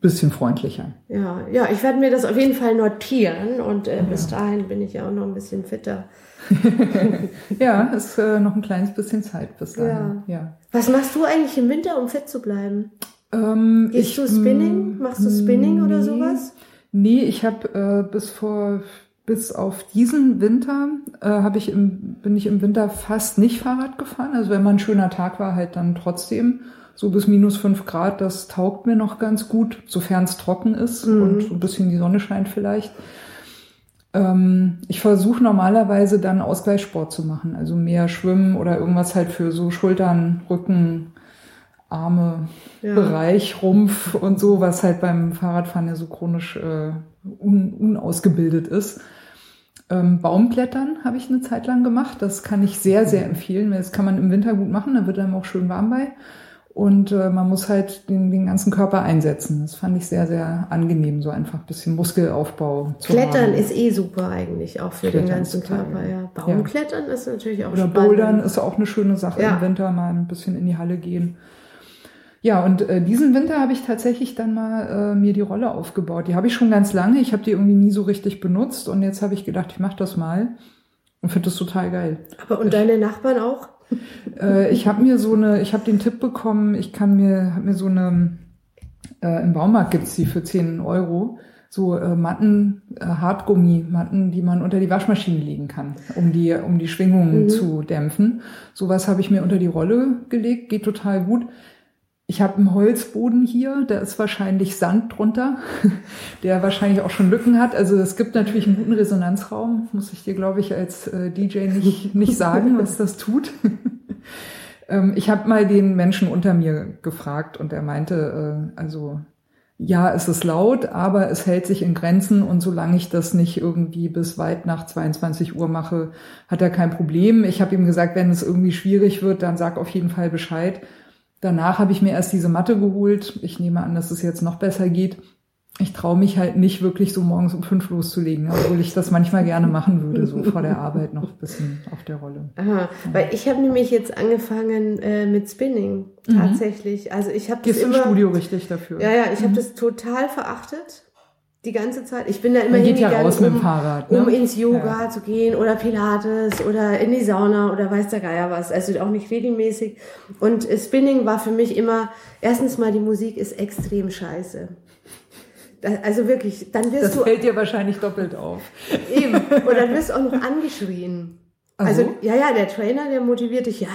bisschen freundlicher. Ja, ja, ich werde mir das auf jeden Fall notieren und äh, ja. bis dahin bin ich ja auch noch ein bisschen fitter. ja, ist äh, noch ein kleines bisschen Zeit bis dahin. Ja. ja. Was machst du eigentlich im Winter, um fit zu bleiben? Ähm, Gehst ich, du Spinning? Machst du Spinning nee, oder sowas? Nee, ich habe äh, bis vor bis auf diesen Winter äh, habe ich im, bin ich im Winter fast nicht Fahrrad gefahren. Also wenn mal ein schöner Tag war, halt dann trotzdem so bis minus fünf Grad. Das taugt mir noch ganz gut, sofern es trocken ist mhm. und so ein bisschen die Sonne scheint vielleicht. Ähm, ich versuche normalerweise dann Ausgleichssport zu machen, also mehr Schwimmen oder irgendwas halt für so Schultern, Rücken, Arme, ja. Bereich, Rumpf und so, was halt beim Fahrradfahren ja so chronisch äh, un, unausgebildet ist. Ähm, Baumklettern habe ich eine Zeit lang gemacht. Das kann ich sehr, sehr empfehlen. Das kann man im Winter gut machen, da wird einem auch schön warm bei. Und äh, man muss halt den, den ganzen Körper einsetzen. Das fand ich sehr, sehr angenehm, so einfach ein bisschen Muskelaufbau zu Klettern haben. ist eh super eigentlich, auch für Klettern den ganzen Körper. Ja. Baumklettern ja. ist natürlich auch Oder spannend. Bouldern ist auch eine schöne Sache ja. im Winter, mal ein bisschen in die Halle gehen. Ja, und äh, diesen Winter habe ich tatsächlich dann mal äh, mir die Rolle aufgebaut. Die habe ich schon ganz lange. Ich habe die irgendwie nie so richtig benutzt und jetzt habe ich gedacht, ich mache das mal und finde das total geil. Aber und ich, deine Nachbarn auch? Äh, ich habe mir so eine, ich habe den Tipp bekommen, ich kann mir, habe mir so eine, äh, im Baumarkt gibt's die für 10 Euro, so äh, Matten, äh, Hartgummi-Matten, die man unter die Waschmaschine legen kann, um die, um die Schwingungen mhm. zu dämpfen. Sowas habe ich mir unter die Rolle gelegt, geht total gut. Ich habe einen Holzboden hier, da ist wahrscheinlich Sand drunter, der wahrscheinlich auch schon Lücken hat. Also es gibt natürlich einen guten Resonanzraum, muss ich dir, glaube ich, als äh, DJ nicht, nicht sagen, was das tut. ähm, ich habe mal den Menschen unter mir gefragt und er meinte, äh, also ja, es ist laut, aber es hält sich in Grenzen und solange ich das nicht irgendwie bis weit nach 22 Uhr mache, hat er kein Problem. Ich habe ihm gesagt, wenn es irgendwie schwierig wird, dann sag auf jeden Fall Bescheid. Danach habe ich mir erst diese Matte geholt. Ich nehme an, dass es jetzt noch besser geht. Ich traue mich halt nicht wirklich so morgens um fünf loszulegen, obwohl ich das manchmal gerne machen würde, so vor der Arbeit noch ein bisschen auf der Rolle. Aha, ja. weil ich habe nämlich jetzt angefangen äh, mit Spinning mhm. tatsächlich. Mhm. Also ich habe das immer, im Studio richtig dafür. Ja, ja, ich mhm. habe das total verachtet die ganze Zeit. Ich bin da immer ja hingegangen, raus mit dem um, Fahrrad, ne? um ins Yoga Ja. zu gehen oder Pilates oder in die Sauna oder weiß der Geier was. Also auch nicht regelmäßig. Und Spinning war für mich immer, erstens mal die Musik ist extrem scheiße. Also wirklich, dann wirst Das du fällt dir wahrscheinlich doppelt auf. Eben. Und dann wirst du auch noch angeschrien. Ach Also, so? ja, ja, der Trainer, der motiviert dich, ja,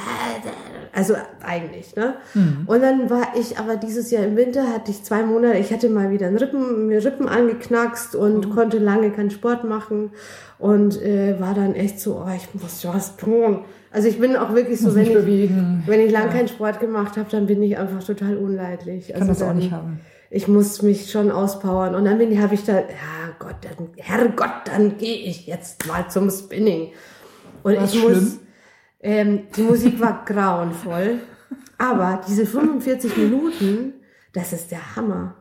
also eigentlich, ne? Mhm. Und dann war ich aber dieses Jahr im Winter, hatte ich zwei Monate, ich hatte mal wieder einen Rippen, mir Rippen angeknackst und Mhm. konnte lange keinen Sport machen und äh, war dann echt so, oh, ich muss was tun. Also ich bin auch wirklich so, wenn ich, bewegen. wenn ich lang Ja. keinen Sport gemacht habe, dann bin ich einfach total unleidlich. Kann das auch dann, nicht haben. ich muss mich schon auspowern. Und dann bin ich, habe ich da, ja Gott, dann, Herrgott, dann gehe ich jetzt mal zum Spinning. Und War's ich muss, schlimm? Ähm, die Musik war grauenvoll. Aber diese 45 Minuten, das ist der Hammer.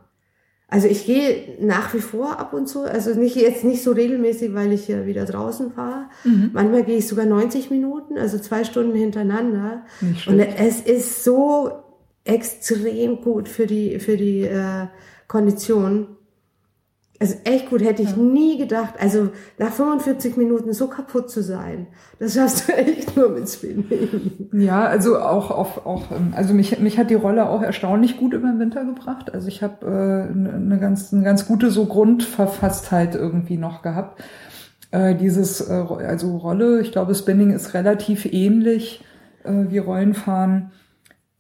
Also ich gehe nach wie vor ab und zu, also nicht jetzt nicht so regelmäßig, weil ich ja wieder draußen fahre. Mhm. Manchmal gehe ich sogar 90 Minuten, also zwei Stunden hintereinander. Und es ist so extrem gut für die für die äh, Kondition. Also echt gut, hätte ich nie gedacht. Also nach 45 Minuten so kaputt zu sein, das schaffst du echt nur mit Spinning. Ja, also auch, auch, auch ähm, also mich, mich hat die Rolle auch erstaunlich gut über den Winter gebracht. Also ich habe äh, eine ganz, eine ganz gute so Grundverfasstheit irgendwie noch gehabt. Äh, dieses, äh, also Rolle, ich glaube, Spinning ist relativ ähnlich äh, wie Rollenfahren.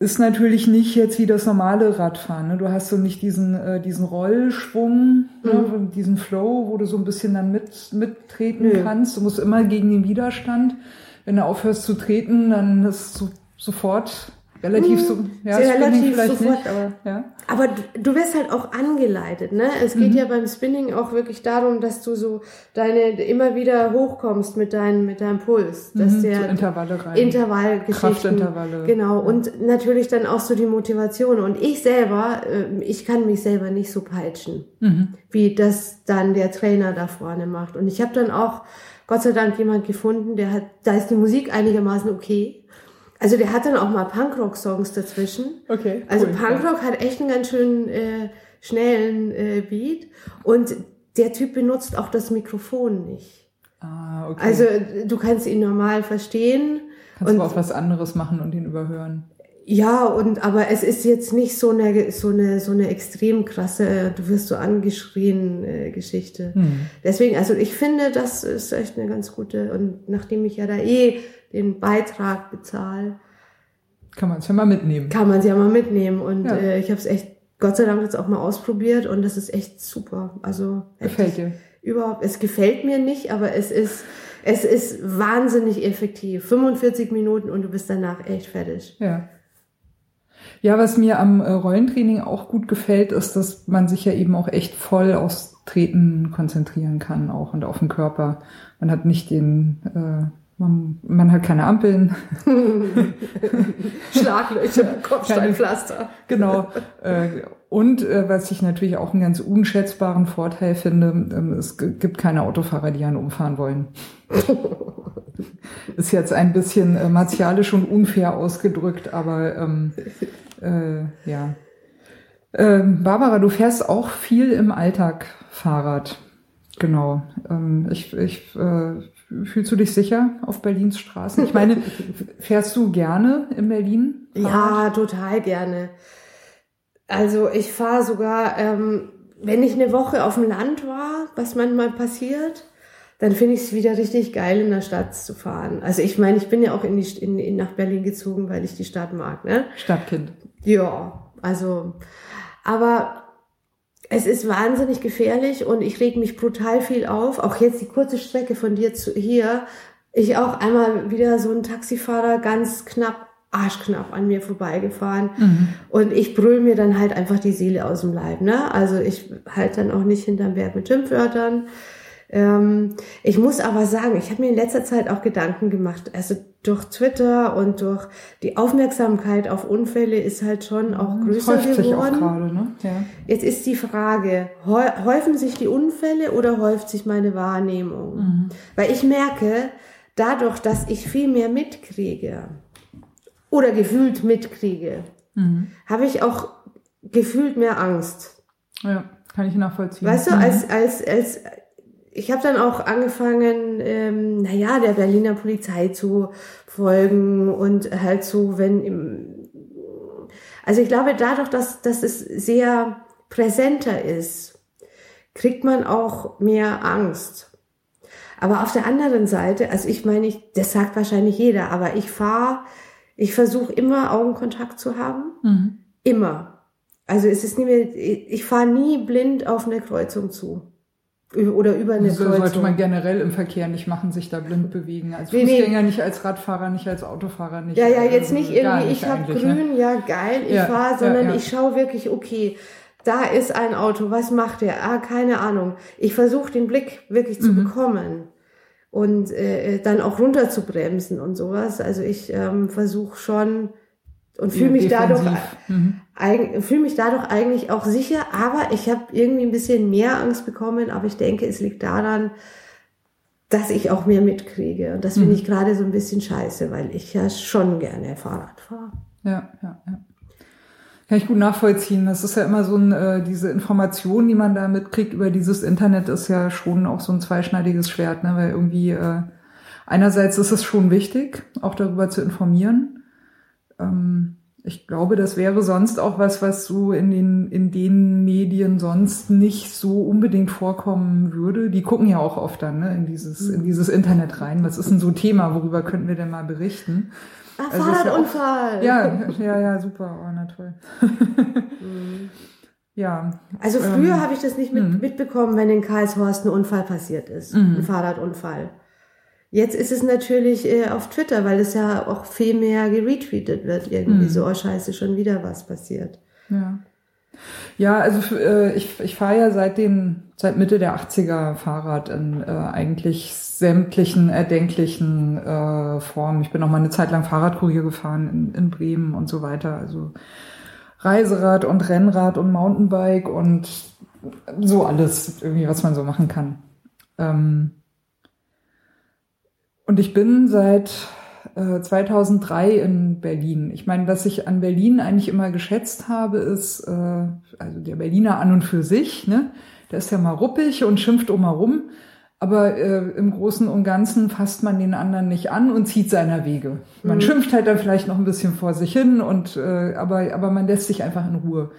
Ist natürlich nicht jetzt wie das normale Radfahren. Ne? Du hast so nicht diesen, äh, diesen Rollschwung, ne? diesen Flow, wo du so ein bisschen dann mit, mittreten Nö. kannst. Du musst immer gegen den Widerstand. Wenn du aufhörst zu treten, dann ist so, sofort relativ so, ja, relativ sofort. nicht, aber ja. Aber du, du wirst halt auch angeleitet, ne? Es Mhm. geht ja beim Spinning auch wirklich darum, dass du so deine immer wieder hochkommst mit deinem mit deinem Puls, dass Mhm, der so Intervalle rein. Intervallgeschichten. Kraftintervalle. Genau. Und natürlich dann auch so die Motivation. Und ich selber, äh, ich kann mich selber nicht so peitschen, Mhm. wie das dann der Trainer da vorne macht. Und ich habe dann auch Gott sei Dank jemand gefunden, der hat, da ist die Musik einigermaßen okay. Also der hat dann auch mal Punkrock-Songs dazwischen. Okay, Also cool, Punkrock hat echt einen ganz schön äh, schnellen äh, Beat. Und der Typ benutzt auch das Mikrofon nicht. Ah, okay. Also du kannst ihn normal verstehen. Kannst und du auch was anderes machen und ihn überhören. Ja, und aber es ist jetzt nicht so eine so eine so eine extrem krasse, äh, du wirst so angeschrien äh, Geschichte. Hm. Deswegen, also ich finde, das ist echt eine ganz gute und nachdem ich ja da eh den Beitrag bezahle, Kann man es ja mal mitnehmen. kann man sie ja mal mitnehmen und Ja. äh, ich habe es echt Gott sei Dank jetzt auch mal ausprobiert und das ist echt super. Also Gefällt dir? überhaupt, es gefällt mir nicht, aber es ist es ist wahnsinnig effektiv. 45 Minuten und du bist danach echt fertig. Ja. Ja, was mir am äh, Rollentraining auch gut gefällt, ist, dass man sich ja eben auch echt voll aufs Treten konzentrieren kann auch und auf den Körper. Man hat nicht den, äh, man, man hat keine Ampeln. Schlaglöcher, Kopfsteinpflaster. Genau. Äh, und äh, was ich natürlich auch einen ganz unschätzbaren Vorteil finde, ähm, es gibt keine Autofahrer, die einen umfahren wollen. Ist jetzt ein bisschen äh, martialisch und unfair ausgedrückt, aber ähm, äh, ja. Ähm, Barbara, du fährst auch viel im Alltag Fahrrad. Genau. Ähm, ich, ich, äh, fühlst du dich sicher auf Berlins Straßen? Ich meine, fährst du gerne in Berlin? Ja, total gerne. Also ich fahre sogar, ähm, wenn ich eine Woche auf dem Land war, was manchmal passiert, dann finde ich es wieder richtig geil, in der Stadt zu fahren. Also ich meine, ich bin ja auch in die, in, in, nach Berlin gezogen, weil ich die Stadt mag. Ne? Stadtkind. Ja, also, aber es ist wahnsinnig gefährlich und ich reg mich brutal viel auf. Auch jetzt die kurze Strecke von dir zu hier. Ich auch einmal wieder so ein Taxifahrer ganz knapp, arschknapp an mir vorbeigefahren. Und ich brüll mir dann halt einfach die Seele aus dem Leib. Ne? Also ich halt dann auch nicht hinterm Berg mit Schimpfwörtern. Ähm, ich muss aber sagen, ich habe mir in letzter Zeit auch Gedanken gemacht. Also durch Twitter und durch die Aufmerksamkeit auf Unfälle ist halt schon auch größer Häuft sich auch geworden. gerade, ne? Ja. Jetzt ist die Frage, häu- häufen sich die Unfälle oder häuft sich meine Wahrnehmung? Weil ich merke, dadurch, dass ich viel mehr mitkriege oder gefühlt mitkriege, habe ich auch gefühlt mehr Angst. ja. Kann ich nachvollziehen. Weißt du, als, als, als, ich habe dann auch angefangen, ähm, naja, der Berliner Polizei zu folgen und halt so, wenn im, also ich glaube, dadurch, dass, dass es sehr präsenter ist, kriegt man auch mehr Angst. Aber auf der anderen Seite, also ich meine, ich, das sagt wahrscheinlich jeder, aber ich fahre, ich versuche immer Augenkontakt zu haben. Mhm. Immer. Also es ist nie mehr, ich fahre nie blind auf eine Kreuzung zu. Oder über eine Das Kreuzung. sollte man generell im Verkehr nicht machen, sich da blind bewegen. Als Nee, nee. Fußgänger nicht, als Radfahrer nicht, als Autofahrer nicht. Ja, ja, jetzt nicht gar irgendwie, nicht ich habe eigentlich, grün, Ne? ja geil, ich Ja, fahr, ja, sondern ja. ich schaue wirklich, okay, da ist ein Auto, was macht der? Ah, keine Ahnung. Ich versuche den Blick wirklich zu Mhm. bekommen und äh, dann auch runter zu bremsen und sowas. Also ich ähm, versuche schon und fühle mich dadurch Defensiv. Mhm. eigen- fühle mich dadurch eigentlich auch sicher, aber ich habe irgendwie ein bisschen mehr Angst bekommen, aber ich denke, es liegt daran, dass ich auch mehr mitkriege. Und das finde Mhm. ich gerade so ein bisschen scheiße, weil ich ja schon gerne Fahrrad fahre. Ja, ja, ja. Kann ich gut nachvollziehen. Das ist ja immer so ein, äh, diese Information, die man da mitkriegt über dieses Internet, ist ja schon auch so ein zweischneidiges Schwert, ne? Weil irgendwie äh, einerseits ist es schon wichtig, auch darüber zu informieren. Ähm, ich glaube, das wäre sonst auch was, was so in den, in den Medien sonst nicht so unbedingt vorkommen würde. Die gucken ja auch oft dann ne, in, dieses, in dieses Internet rein. Was ist denn so ein Thema? Worüber könnten wir denn mal berichten? Ah, Also ist ja Fahrradunfall! Ja, ja, ja, super. Oh, na toll. ja. Also früher Ähm, habe ich das nicht mit, mhm. mitbekommen, wenn in Karlshorst ein Unfall passiert ist, Mhm. ein Fahrradunfall. Jetzt ist es natürlich äh, auf Twitter, weil es ja auch viel mehr geretweetet wird, irgendwie Mhm. so, oh scheiße, schon wieder was passiert. Ja. Ja, also äh, ich, ich fahre ja seit den seit Mitte der 80er Fahrrad in äh, eigentlich sämtlichen erdenklichen äh, Formen. Ich bin auch mal eine Zeit lang Fahrradkurier gefahren in, in Bremen und so weiter. Also Reiserad und Rennrad und Mountainbike und so alles irgendwie, was man so machen kann. Ähm, und ich bin seit äh, 2003 in Berlin. Ich meine, was ich an Berlin eigentlich immer geschätzt habe, ist, äh, also der Berliner an und für sich, ne? Der ist ja mal ruppig und schimpft um herum, aber äh, im Großen und Ganzen fasst man den anderen nicht an und zieht seiner Wege. Man Mhm. schimpft halt dann vielleicht noch ein bisschen vor sich hin und äh, aber, aber man lässt sich einfach in Ruhe.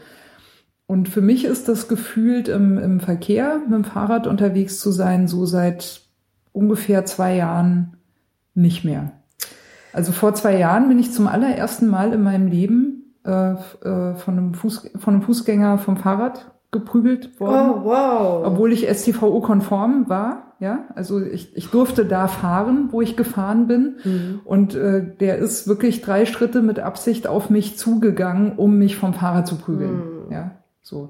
Und für mich ist das gefühlt im, im Verkehr mit dem Fahrrad unterwegs zu sein, so seit ungefähr zwei Jahren nicht mehr. Also vor zwei Jahren bin ich zum allerersten Mal in meinem Leben äh, äh, von, einem Fuß, von einem Fußgänger vom Fahrrad geprügelt worden. Oh, wow. Obwohl ich STVO-konform war, ja, also ich, ich durfte da fahren, wo ich gefahren bin. Mhm. Und äh, der ist wirklich drei Schritte mit Absicht auf mich zugegangen, um mich vom Fahrrad zu prügeln. Mhm. Ja, so.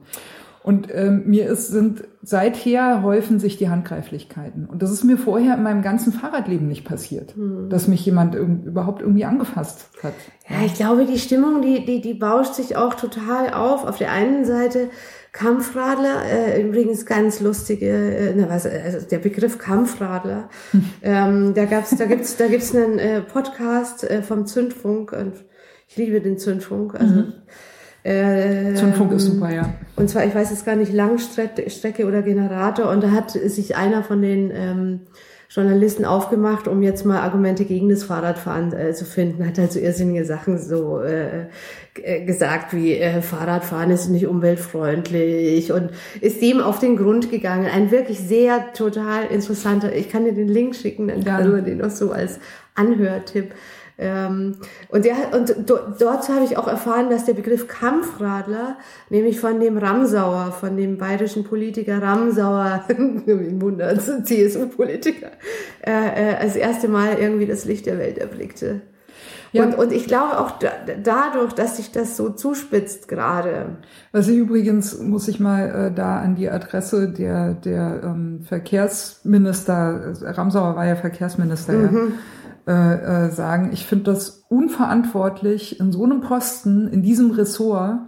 Und ähm, mir ist, sind seither häufen sich die Handgreiflichkeiten. Und das ist mir vorher in meinem ganzen Fahrradleben nicht passiert, dass mich jemand irg überhaupt irgendwie angefasst hat. Ja, ich glaube, die Stimmung, die, die, die bauscht sich auch total auf. Auf der einen Seite Kampfradler, äh, übrigens ganz lustige, äh, na was, also der Begriff Kampfradler. ähm, da gab's, da gibt's, da gibt's einen äh, Podcast äh, vom Zündfunk und ich liebe den Zündfunk. Also äh, Zündfunk ist super, ja. Und zwar, ich weiß jetzt gar nicht, Langstrecke Strecke oder Generator. Und da hat sich einer von den ähm, Journalisten aufgemacht, um jetzt mal Argumente gegen das Fahrradfahren äh, zu finden. Hat halt so irrsinnige Sachen so äh, äh, gesagt, wie äh, Fahrradfahren ist nicht umweltfreundlich und ist dem auf den Grund gegangen. Ein wirklich sehr total interessanter, ich kann dir den Link schicken, dann kann man den noch so als Anhörtipp. Ähm, und der, und do, dort habe ich auch erfahren, dass der Begriff Kampfradler, nämlich von dem Ramsauer, von dem bayerischen Politiker Ramsauer, Wunder, CSU-Politiker, äh, äh, als erste Mal irgendwie das Licht der Welt erblickte. Ja. Und, und ich glaube auch da, dadurch, dass sich das so zuspitzt gerade. Was ich übrigens, muss ich mal äh, da an die Adresse der, der ähm, Verkehrsminister, äh, Ramsauer war ja Verkehrsminister, ja, äh, äh, sagen, ich finde das unverantwortlich, in so einem Posten, in diesem Ressort,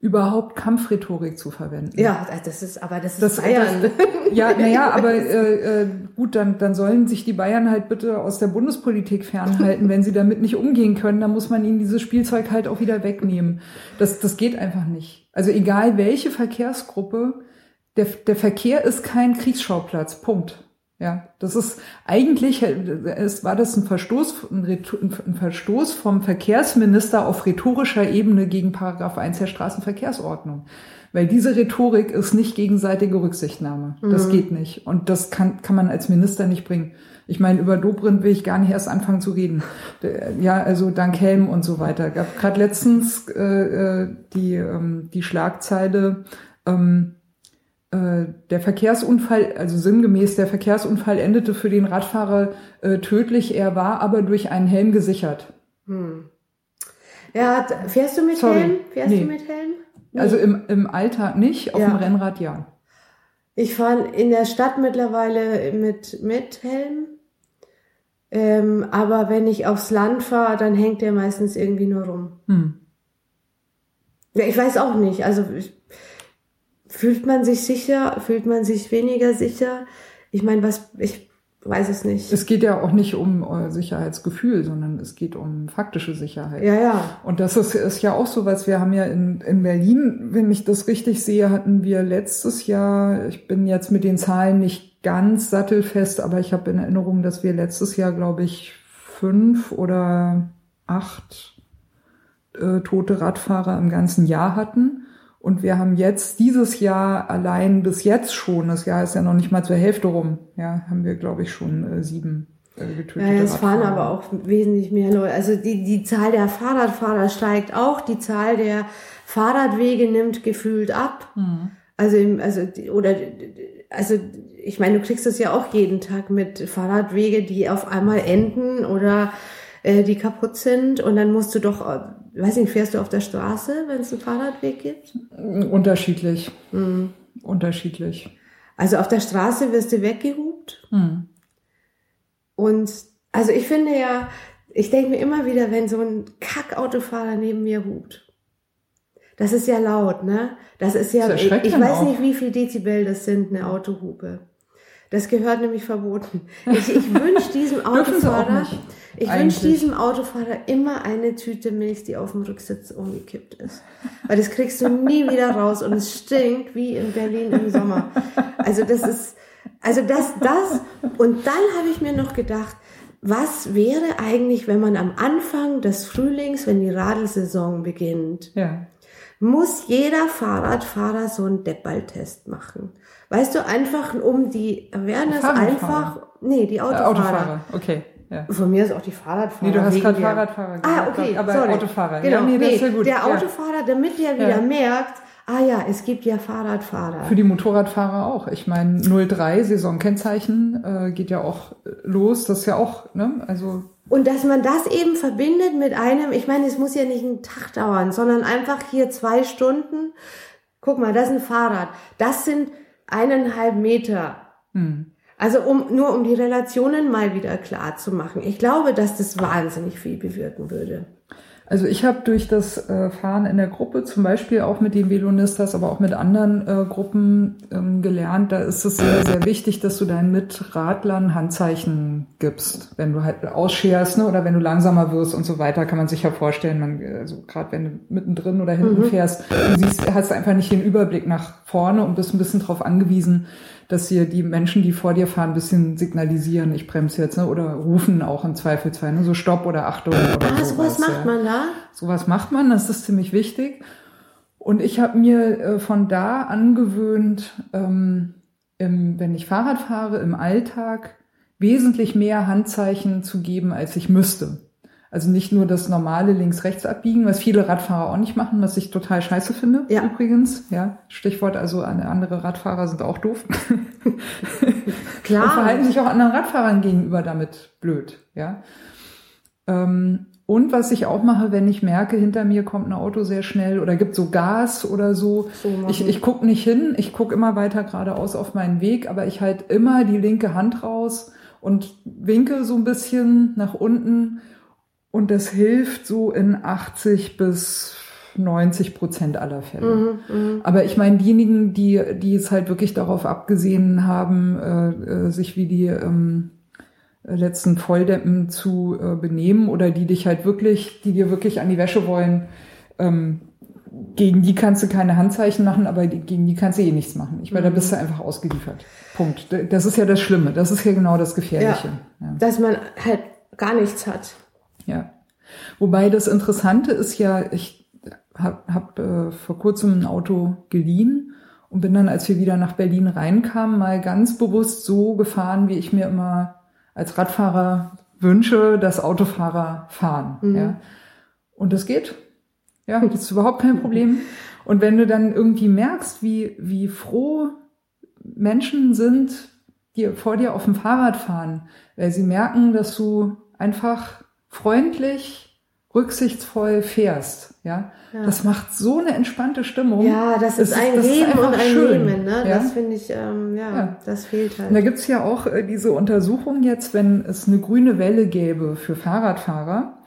überhaupt Kampfrhetorik zu verwenden. Ja, das ist, aber das ist Das, Bayern. das, ja, naja, aber äh, äh, gut, dann, dann sollen sich die Bayern halt bitte aus der Bundespolitik fernhalten. Wenn sie damit nicht umgehen können, dann muss man ihnen dieses Spielzeug halt auch wieder wegnehmen. Das, das geht einfach nicht. Also egal welche Verkehrsgruppe der, der Verkehr ist kein Kriegsschauplatz. Punkt. Ja, das ist eigentlich, es war das ein Verstoß, ein Verstoß vom Verkehrsminister auf rhetorischer Ebene gegen Paragraph 1 der Straßenverkehrsordnung. Weil diese Rhetorik ist nicht gegenseitige Rücksichtnahme. Das mhm. geht nicht. Und das kann, kann man als Minister nicht bringen. Ich meine, über Dobrindt will ich gar nicht erst anfangen zu reden. Ja, also dank Helm und so weiter. Gab gerade letztens äh, äh, die, ähm, die Schlagzeile, ähm, äh, der Verkehrsunfall, also sinngemäß, der Verkehrsunfall endete für den Radfahrer äh, tödlich. Er war aber durch einen Helm gesichert. Hm. Ja, fährst du mit Sorry. Helm? Fährst nee. du mit Helm? Nee. Also im, im Alltag nicht, auf ja. dem Rennrad ja. Ich fahre in der Stadt mittlerweile mit, mit Helm. Ähm, aber wenn ich aufs Land fahre, dann hängt der meistens irgendwie nur rum. Hm. Ja, ich weiß auch nicht. Also ich, Fühlt man sich sicher? Fühlt man sich weniger sicher? Ich meine, was, ich weiß es nicht. Es geht ja auch nicht um äh, Sicherheitsgefühl, sondern es geht um faktische Sicherheit. Ja, ja. Und das ist, ist ja auch so was. Wir haben ja in, in Berlin, wenn ich das richtig sehe, hatten wir letztes Jahr, ich bin jetzt mit den Zahlen nicht ganz sattelfest, aber ich habe in Erinnerung, dass wir letztes Jahr, glaube ich, fünf oder acht äh, tote Radfahrer im ganzen Jahr hatten. Und wir haben jetzt dieses Jahr allein bis jetzt schon, das Jahr ist ja noch nicht mal zur Hälfte rum, ja, haben wir, glaube ich, schon äh, sieben äh, getötete Ja, es fahren aber auch wesentlich mehr Leute. Also die, die Zahl der Fahrradfahrer steigt auch, die Zahl der Fahrradwege nimmt gefühlt ab. Mhm. Also, also, oder, also, ich meine, du kriegst das ja auch jeden Tag mit Fahrradwege, die auf einmal enden oder äh, die kaputt sind und dann musst du doch weiß nicht, fährst du auf der Straße, wenn es einen Fahrradweg gibt? Unterschiedlich. Mhm. Unterschiedlich. Also auf der Straße wirst du weggehupt. Mhm. Und also ich finde ja, ich denke mir immer wieder, wenn so ein Kackautofahrer neben mir hupt. Das ist ja laut, ne? Das ist ja, das ich, ich weiß auch. nicht, wie viel Dezibel das sind, eine Autohupe. Das gehört nämlich verboten. Ich, ich wünsche diesem Autofahrer, ich wünsche diesem Autofahrer immer eine Tüte Milch, die auf dem Rücksitz umgekippt ist. Weil das kriegst du nie wieder raus und es stinkt wie in Berlin im Sommer. Also das ist, also das, das. Und dann habe ich mir noch gedacht, was wäre eigentlich, wenn man am Anfang des Frühlings, wenn die Radelsaison beginnt, ja. muss jeder Fahrradfahrer so einen Deppballtest machen. Weißt du, einfach um die Awareness einfach, nee, die Autofahrer. Äh, Autofahrer, okay. Ja. Von mir ist auch die Fahrradfahrer. Nee, du hast gerade Fahrradfahrer gesagt. Ah, okay, aber sorry. Autofahrer. Genau, ja, nee, das ist ja gut. Der Autofahrer, damit der wieder merkt, ah ja, es gibt ja Fahrradfahrer. Für die Motorradfahrer auch. Ich meine, 03 Saisonkennzeichen äh, geht ja auch los. Das ist ja auch, ne, also. Und dass man das eben verbindet mit einem, ich meine, es muss ja nicht einen Tag dauern, sondern einfach hier zwei Stunden. Guck mal, das ist ein Fahrrad. Das sind eineinhalb Meter. Hm. Also um, nur um die Relationen mal wieder klar zu machen. Ich glaube, dass das wahnsinnig viel bewirken würde. Also ich habe durch das äh, Fahren in der Gruppe, zum Beispiel auch mit den Velonistas, aber auch mit anderen äh, Gruppen ähm, gelernt, da ist es sehr, sehr wichtig, dass du deinen Mitradlern Handzeichen gibst, wenn du halt ausscherst ne, oder wenn du langsamer wirst und so weiter, kann man sich ja vorstellen, man, also gerade wenn du mittendrin oder hinten mhm. fährst, du siehst, hast einfach nicht den Überblick nach vorne und bist ein bisschen darauf angewiesen, dass dir die Menschen, die vor dir fahren, ein bisschen signalisieren, ich bremse jetzt, ne? oder rufen auch im Zweifelsfall, ne? so Stopp oder Achtung. Oder ah, sowas, macht ja. man da? Sowas macht man, das ist ziemlich wichtig. Und ich habe mir äh, von da angewöhnt, ähm, im, wenn ich Fahrrad fahre, im Alltag wesentlich mehr Handzeichen zu geben, als ich müsste. Also nicht nur das normale links-rechts abbiegen, was viele Radfahrer auch nicht machen, was ich total scheiße finde, ja. übrigens. Ja, Stichwort, also andere Radfahrer sind auch doof. Klar. Und verhalten sich auch anderen Radfahrern gegenüber damit blöd, ja. Ähm, und was ich auch mache, wenn ich merke, hinter mir kommt ein Auto sehr schnell oder gibt so Gas oder so, so ich, ich gucke nicht hin, ich gucke immer weiter geradeaus auf meinen Weg, aber ich halte immer die linke Hand raus und winke so ein bisschen nach unten und das hilft so in 80 bis 90 Prozent aller Fälle. Mhm, mh. Aber ich meine, diejenigen, die, die es halt wirklich darauf abgesehen haben, äh, äh, sich wie die ähm, letzten Volldeppen zu äh, benehmen oder die dich halt wirklich, die dir wirklich an die Wäsche wollen, ähm, gegen die kannst du keine Handzeichen machen, aber gegen die kannst du eh nichts machen. Ich meine, da bist du einfach ausgeliefert. Punkt. Das ist ja das Schlimme. Das ist ja genau das Gefährliche. Ja, ja. Dass man halt gar nichts hat. Ja. Wobei das Interessante ist ja, ich habe hab, äh, vor kurzem ein Auto geliehen und bin dann, als wir wieder nach Berlin reinkamen, mal ganz bewusst so gefahren, wie ich mir immer als Radfahrer wünsche, dass Autofahrer fahren. Mhm. Ja. Und das geht. Ja, das ist überhaupt kein Problem. Und wenn du dann irgendwie merkst, wie, wie froh Menschen sind, die vor dir auf dem Fahrrad fahren, weil sie merken, dass du einfach freundlich, rücksichtsvoll fährst, ja, ja. das macht so eine entspannte Stimmung. Ja, das ist ein das Geben ist und ein schön. Nehmen, ne? Ja? Das finde ich, ähm, ja, ja, das fehlt halt. Und da gibt's ja auch äh, diese Untersuchung jetzt, wenn es eine grüne Welle gäbe für Fahrradfahrer,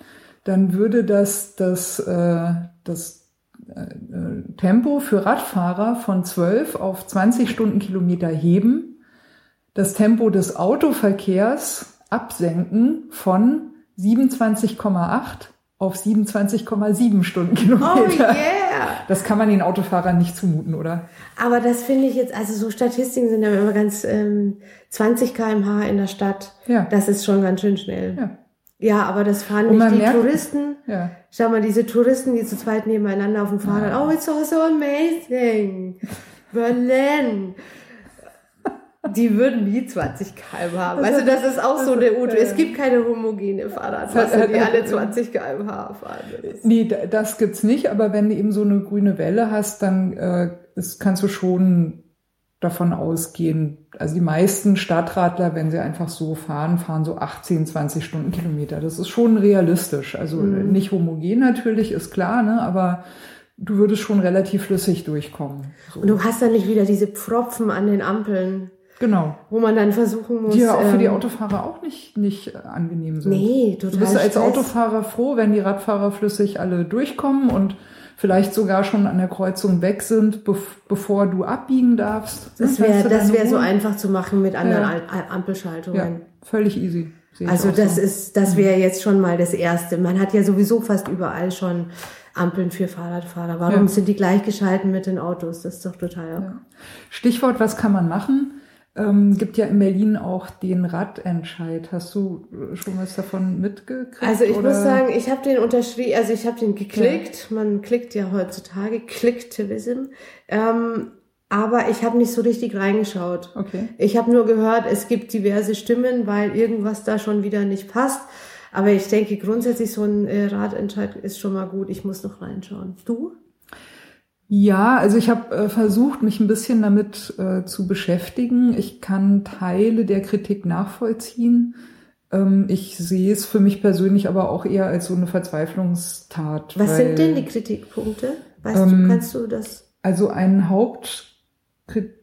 dann würde das das, äh, das äh, Tempo für Radfahrer von 12 auf 20 Stundenkilometer heben, das Tempo des Autoverkehrs absenken von 27,8 auf 27,7 Stundenkilometer. Oh yeah! Das kann man den Autofahrern nicht zumuten, oder? Aber das finde ich jetzt, also so Statistiken sind ja immer ganz ähm, 20 km/h in der Stadt. Ja. Das ist schon ganz schön schnell. Ja. Ja, aber das fahren nicht die merkt, Touristen. Ja. Schau mal, diese Touristen, die zu zweit nebeneinander auf dem Fahrrad. Ja. Oh, it's so, so amazing. Berlin. Die würden nie 20 km haben. Weißt du, das ist auch so eine Uto. Es gibt keine homogene Fahrradmasse, die alle 20 km/h fahren. Nee, das gibt's nicht. Aber wenn du eben so eine grüne Welle hast, dann äh, ist, kannst du schon davon ausgehen, also die meisten Stadtradler, wenn sie einfach so fahren, fahren so 18, 20 Stundenkilometer. Das ist schon realistisch. Also mhm. nicht homogen natürlich, ist klar, ne? aber du würdest schon relativ flüssig durchkommen. So. Und du hast dann nicht wieder diese Pfropfen an den Ampeln. Genau. Wo man dann versuchen muss. Die ja auch für die ähm, Autofahrer auch nicht, nicht angenehm sind. Nee, total. Du bist als Stress. Autofahrer froh, wenn die Radfahrer flüssig alle durchkommen und vielleicht sogar schon an der Kreuzung weg sind, bevor du abbiegen darfst. Das wäre das wäre so einfach zu machen mit anderen ja. Ampelschaltungen. Ja, völlig easy. Also das so. ist, das wäre jetzt schon mal das Erste. Man hat ja sowieso fast überall schon Ampeln für Fahrradfahrer. Warum ja. sind die gleichgeschalten mit den Autos? Das ist doch total. Ja. Stichwort, was kann man machen? Ähm, gibt ja in Berlin auch den Radentscheid. Hast du schon was davon mitgekriegt? Also ich oder? muss sagen, ich habe den unterschrieben, also ich habe den geklickt. Ja. Man klickt ja heutzutage, Clicktivism. Ähm, aber ich habe nicht so richtig reingeschaut. Okay. Ich habe nur gehört, es gibt diverse Stimmen, weil irgendwas da schon wieder nicht passt. Aber ich denke grundsätzlich so ein äh, Radentscheid ist schon mal gut. Ich muss noch reinschauen. Du? Ja, also ich habe äh, versucht, mich ein bisschen damit äh, zu beschäftigen. Ich kann Teile der Kritik nachvollziehen. Ähm, ich sehe es für mich persönlich aber auch eher als so eine Verzweiflungstat. Was weil, sind denn die Kritikpunkte? Weißt ähm, du, kannst du das? Also ein Haupt,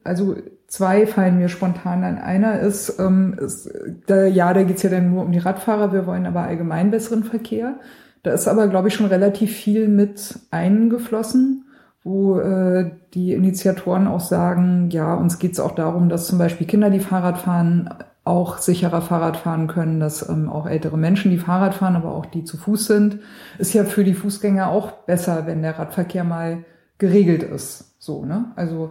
also zwei fallen mir spontan an. Einer ist, ähm, ist da, ja, da geht's ja dann nur um die Radfahrer. Wir wollen aber allgemein besseren Verkehr. Da ist aber, glaube ich, schon relativ viel mit eingeflossen wo äh, die Initiatoren auch sagen, ja, uns geht es auch darum, dass zum Beispiel Kinder, die Fahrrad fahren, auch sicherer Fahrrad fahren können, dass ähm, auch ältere Menschen, die Fahrrad fahren, aber auch die zu Fuß sind, ist ja für die Fußgänger auch besser, wenn der Radverkehr mal geregelt ist. So, ne? Also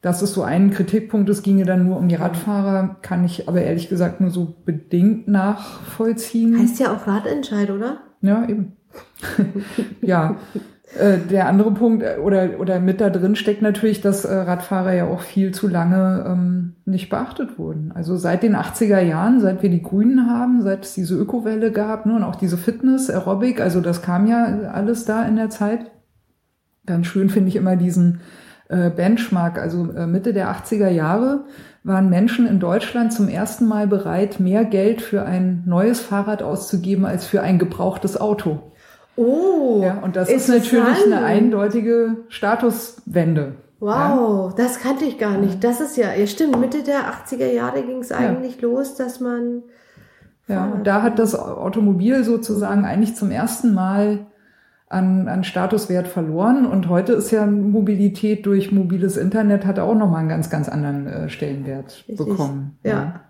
das ist so ein Kritikpunkt. Es ginge dann nur um die Radfahrer, kann ich aber ehrlich gesagt nur so bedingt nachvollziehen. Heißt ja auch Radentscheid, oder? Ja, eben. ja, äh, der andere Punkt äh, oder, oder mit da drin steckt natürlich, dass äh, Radfahrer ja auch viel zu lange ähm, nicht beachtet wurden. Also seit den 80er Jahren, seit wir die Grünen haben, seit es diese Ökowelle gab ne, und auch diese Fitness, Aerobic, also das kam ja alles da in der Zeit. Ganz schön finde ich immer diesen äh, Benchmark, also Mitte der 80er Jahre waren Menschen in Deutschland zum ersten Mal bereit, mehr Geld für ein neues Fahrrad auszugeben als für ein gebrauchtes Auto. Oh. Ja, und das ist natürlich eine eindeutige Statuswende. Wow, ja. das kannte ich gar nicht. Das ist ja, ja stimmt, Mitte der 80er Jahre ging es eigentlich ja. los, dass man. Ja, und da hat das Automobil sozusagen eigentlich zum ersten Mal an, an Statuswert verloren. Und heute ist ja Mobilität durch mobiles Internet hat auch nochmal einen ganz, ganz anderen äh, Stellenwert Richtig. bekommen. Ja. ja.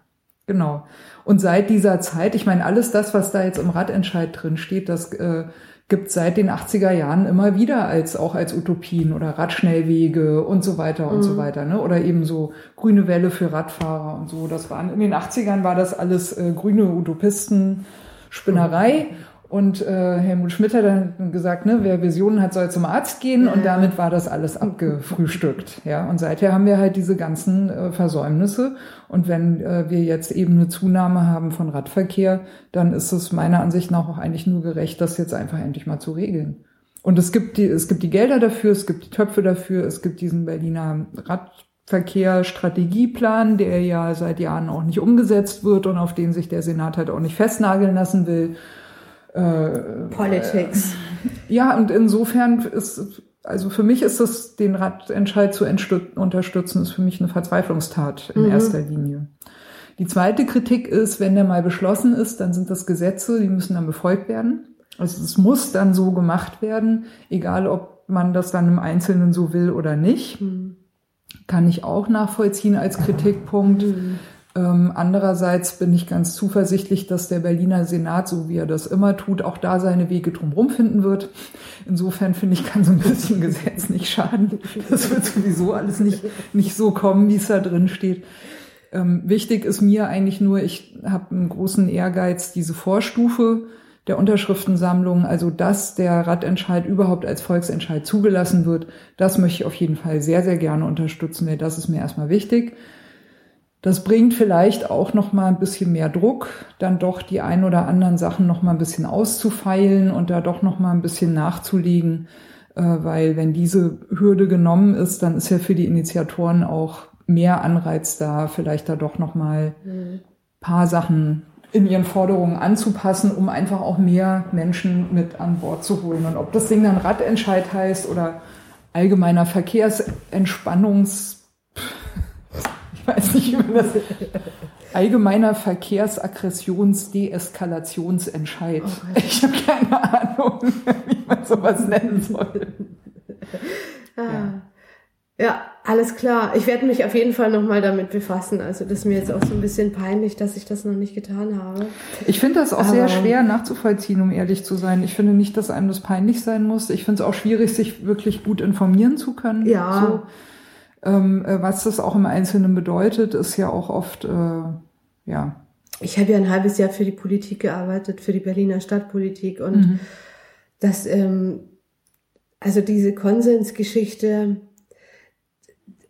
Genau. Und seit dieser Zeit, ich meine, alles das, was da jetzt im Radentscheid drin steht, das äh, gibt seit den 80er Jahren immer wieder als auch als Utopien oder Radschnellwege und so weiter und mhm. so weiter, ne? Oder eben so grüne Welle für Radfahrer und so. Das waren in den 80ern war das alles äh, grüne Utopisten Spinnerei. Mhm. Und äh, Helmut Schmidt hat dann gesagt, ne, wer Visionen hat, soll zum Arzt gehen. Und damit war das alles abgefrühstückt. Ja, und seither haben wir halt diese ganzen äh, Versäumnisse. Und wenn äh, wir jetzt eben eine Zunahme haben von Radverkehr, dann ist es meiner Ansicht nach auch eigentlich nur gerecht, das jetzt einfach endlich mal zu regeln. Und es gibt die, es gibt die Gelder dafür, es gibt die Töpfe dafür, es gibt diesen Berliner Radverkehr Strategieplan, der ja seit Jahren auch nicht umgesetzt wird und auf den sich der Senat halt auch nicht festnageln lassen will. Äh, Politics. Äh, ja, und insofern ist, also für mich ist es, den Radentscheid zu unterstützen, ist für mich eine Verzweiflungstat in mhm. erster Linie. Die zweite Kritik ist, wenn der mal beschlossen ist, dann sind das Gesetze, die müssen dann befolgt werden. Also es muss dann so gemacht werden, egal ob man das dann im Einzelnen so will oder nicht. Mhm. Kann ich auch nachvollziehen als Kritikpunkt. Mhm. Ähm, andererseits bin ich ganz zuversichtlich, dass der Berliner Senat, so wie er das immer tut, auch da seine Wege drumherum finden wird. Insofern finde ich, kann so ein bisschen Gesetz nicht schaden. Das wird sowieso alles nicht, nicht so kommen, wie es da drin steht. Ähm, wichtig ist mir eigentlich nur, ich habe einen großen Ehrgeiz, diese Vorstufe der Unterschriftensammlung, also dass der Radentscheid überhaupt als Volksentscheid zugelassen wird, das möchte ich auf jeden Fall sehr, sehr gerne unterstützen, denn das ist mir erstmal wichtig. Das bringt vielleicht auch noch mal ein bisschen mehr Druck, dann doch die ein oder anderen Sachen noch mal ein bisschen auszufeilen und da doch noch mal ein bisschen nachzulegen, äh, weil wenn diese Hürde genommen ist, dann ist ja für die Initiatoren auch mehr Anreiz da, vielleicht da doch noch mal mhm. paar Sachen in ihren Forderungen anzupassen, um einfach auch mehr Menschen mit an Bord zu holen. Und ob das Ding dann Radentscheid heißt oder allgemeiner Verkehrsentspannungs ich weiß nicht, wie das. Allgemeiner Verkehrsaggressions-Deeskalationsentscheid. Oh ich habe keine Ahnung, wie man sowas nennen soll. Ah. Ja. ja. alles klar. Ich werde mich auf jeden Fall nochmal damit befassen. Also das ist mir jetzt auch so ein bisschen peinlich, dass ich das noch nicht getan habe. Ich finde das auch Aber sehr schwer nachzuvollziehen, um ehrlich zu sein. Ich finde nicht, dass einem das peinlich sein muss. Ich finde es auch schwierig, sich wirklich gut informieren zu können. Ja. So. Ähm, äh, was das auch im Einzelnen bedeutet, ist ja auch oft, äh, ja. Ich habe ja ein halbes Jahr für die Politik gearbeitet, für die Berliner Stadtpolitik und mhm. das, ähm, also diese Konsensgeschichte,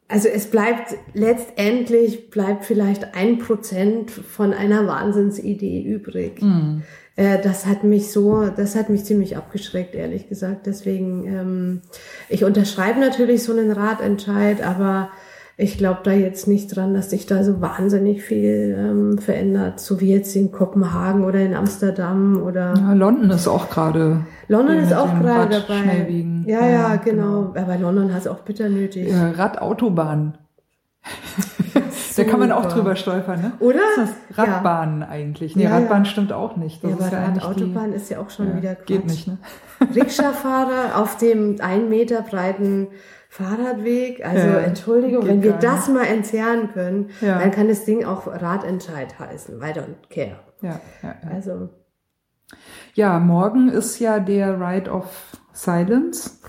also es bleibt letztendlich bleibt vielleicht ein Prozent von einer Wahnsinnsidee übrig. Mhm. Äh, das hat mich so, das hat mich ziemlich abgeschreckt, ehrlich gesagt. Deswegen, ähm, ich unterschreibe natürlich so einen Ratentscheid, aber ich glaube da jetzt nicht dran, dass sich da so wahnsinnig viel ähm, verändert, so wie jetzt in Kopenhagen oder in Amsterdam oder. Ja, London ist auch gerade. London ist auch gerade dabei. Ja, ja, ja, genau. genau. Aber London hat es auch bitter nötig. Ja, Radautobahn. da kann man auch drüber stolpern, ne? Oder? Das ist Radbahnen ja. eigentlich. Nee, ja, Radbahn ja. stimmt auch nicht. Das ja, aber ja Autobahn die, ist ja auch schon wieder Quatsch. Geht nicht, ne? Rikscha-Fahrer auf dem ein Meter breiten Fahrradweg. Also Entschuldigung, wenn wir das mal entzerren können, dann kann das Ding auch Radentscheid heißen. Weiter und Care. Ja, ja, Also. Ja, morgen ist ja der Ride of Silence.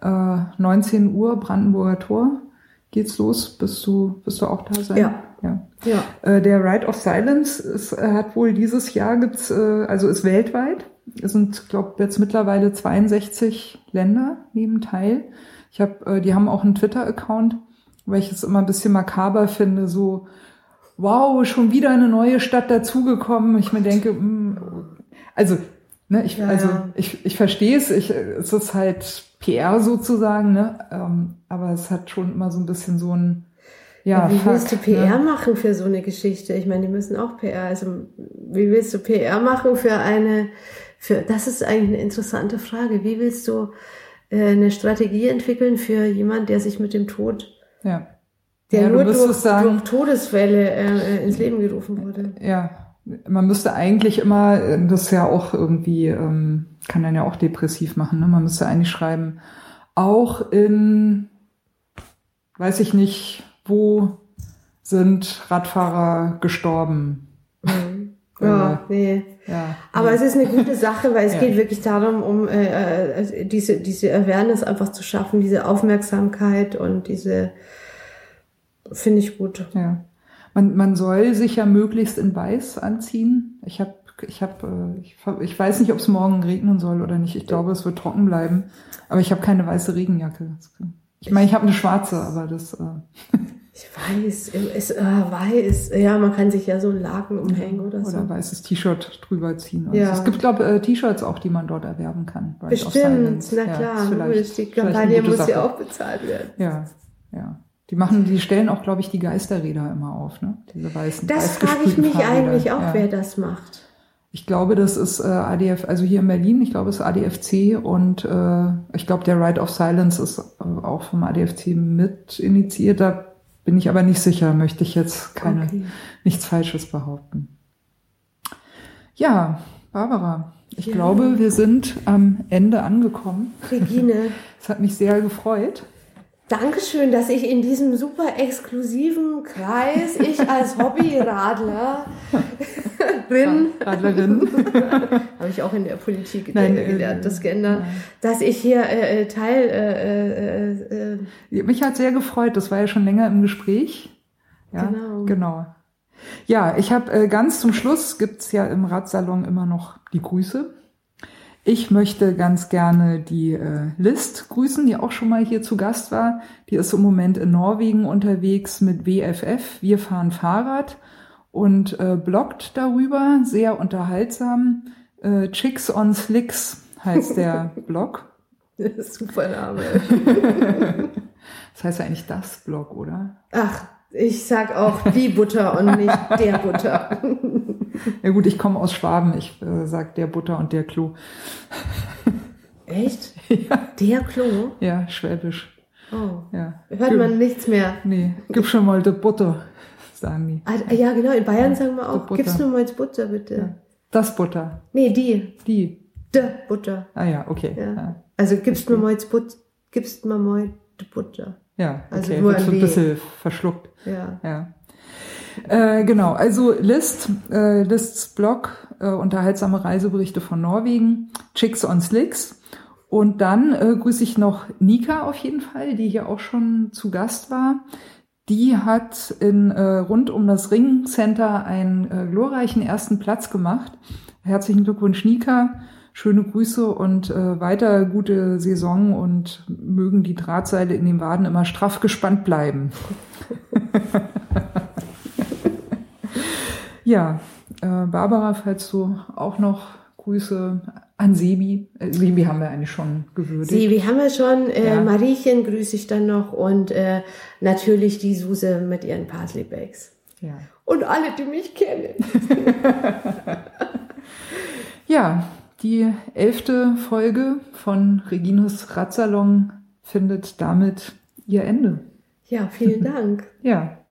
Äh, 19 Uhr, Brandenburger Tor geht's los. Bist du, bist du auch da sein? Ja. ja. ja. Äh, der Ride of Silence ist, äh, hat wohl dieses Jahr gibt's, äh, also ist weltweit. Es sind, glaube jetzt mittlerweile 62 Länder neben teil. Ich habe, äh, die haben auch einen Twitter-Account, weil ich es immer ein bisschen makaber finde, so wow, schon wieder eine neue Stadt dazugekommen. Ich mir denke, mh, hm, also Ne, ich, ja, also ja. ich, ich verstehe es, ich, es ist halt PR sozusagen, ne? Ähm, aber es hat schon immer so ein bisschen so ein ja, wie fuck, willst du PR ne? machen für so eine Geschichte? Ich meine, die müssen auch PR. Also wie willst du PR machen für eine? Für das ist eigentlich eine interessante Frage. Wie willst du äh, eine Strategie entwickeln für jemand, der sich mit dem Tod, ja. der ja, nur durch, sagen, durch Todesfälle äh, ins Leben gerufen wurde? Ja, man müsste eigentlich immer, äh, das ist ja auch irgendwie, ähm, kann dann ja auch depressiv machen, ne? man müsste eigentlich schreiben, auch in, weiß ich nicht, wo sind Radfahrer gestorben? Mhm. Ja, nee. Ja, Aber nee. es ist eine gute Sache, weil es Ja. geht wirklich darum, um äh, äh, diese, diese Awareness einfach zu schaffen, diese Aufmerksamkeit und diese, finde ich gut. Ja. Man, man soll sich ja möglichst in Weiß anziehen. Ich habe, ich habe, ich, ich weiß nicht, ob es morgen regnen soll oder nicht. Ich glaube, es wird trocken bleiben. Aber ich habe keine weiße Regenjacke. Ich meine, ich habe eine schwarze, aber das. Äh, Ich weiß, es äh, weiß, ja, man kann sich ja so Laken umhängen oder, so. oder ein weißes T-Shirt drüber ziehen. Ja. Es gibt, glaube ich, T-Shirts auch, die man dort erwerben kann. Bestimmt, na Ja, klar, vielleicht- logisch, die Kampagne muss ja auch bezahlt werden. Ja, ja. Die machen, die stellen auch, glaube ich, die Geisterräder immer auf, ne? Diese weißen. Das frage ich mich Fahrräder. eigentlich auch, ja. wer das macht. Ich glaube, das ist äh, ADF, also hier in Berlin, ich glaube, es ist ADFC und äh, ich glaube, der Right of Silence ist äh, auch vom ADFC mit initiiert. Da bin ich aber nicht sicher, möchte ich jetzt keine, Okay. nichts Falsches behaupten. Ja, Barbara, ich Ja. glaube, wir sind am Ende angekommen. Regine, Es hat mich sehr gefreut. Dankeschön, dass ich in diesem super exklusiven Kreis, ich als Hobbyradlerin, Radlerin. habe ich auch in der Politik Nein, äh, gelernt, das geändert, dass ich hier äh, äh, Teil äh, äh, äh, Mich hat sehr gefreut, das war ja schon länger im Gespräch. Ja, Genau. genau. Ja, ich habe ganz zum Schluss gibt's ja im Radsalon immer noch die Grüße. Ich möchte ganz gerne die äh, List grüßen, die auch schon mal hier zu Gast war. Die ist im Moment in Norwegen unterwegs mit WFF. Wir fahren Fahrrad und äh, bloggt darüber, sehr unterhaltsam. Äh, Chicks on Slicks heißt der Blog. super Name. Das heißt ja eigentlich das Blog, oder? Ach, ich sag auch die Butter und nicht der Butter. Ja gut, ich komme aus Schwaben. Ich äh, sag der Butter und der Klo. Echt? Der Klo? Ja, Schwäbisch. Oh. Ja. Hört man nichts mehr. Nee, gib schon mal de Butter, sagen die. Ah, Ja, genau, in Bayern sagen wir auch, gib's nur mal ins Butter, bitte. Das Butter. Nee, die. Die. De Butter. Ah ja, okay. Ja. Ja, Also gibst mir mal ins Butter, gibst mir mal die Butter. ja Also okay. nur Wird ein so ein bisschen verschluckt. Ja. Ja. Äh, genau, also List, äh, Lists Blog, äh, unterhaltsame Reiseberichte von Norwegen, Chicks on Slicks. Und dann äh, grüße ich noch Nika auf jeden Fall, die hier auch schon zu Gast war. Die hat in äh, rund um das Ring Center einen äh, glorreichen ersten Platz gemacht. Herzlichen Glückwunsch, Nika. Schöne Grüße und äh, weiter gute Saison und mögen die Drahtseile in den Waden immer straff gespannt bleiben. Ja, äh, Barbara, falls du auch noch Grüße an Sebi. Äh, Sebi haben wir eigentlich schon gewürdigt. Sie, wir haben ja schon, äh, Ja. Mariechen grüße ich dann noch und äh, natürlich die Suse mit ihren Parsley Bags. Ja. Und alle, die mich kennen. ja, die elfte Folge von Regines Radsalon findet damit ihr Ende. Ja, vielen Dank. Ja,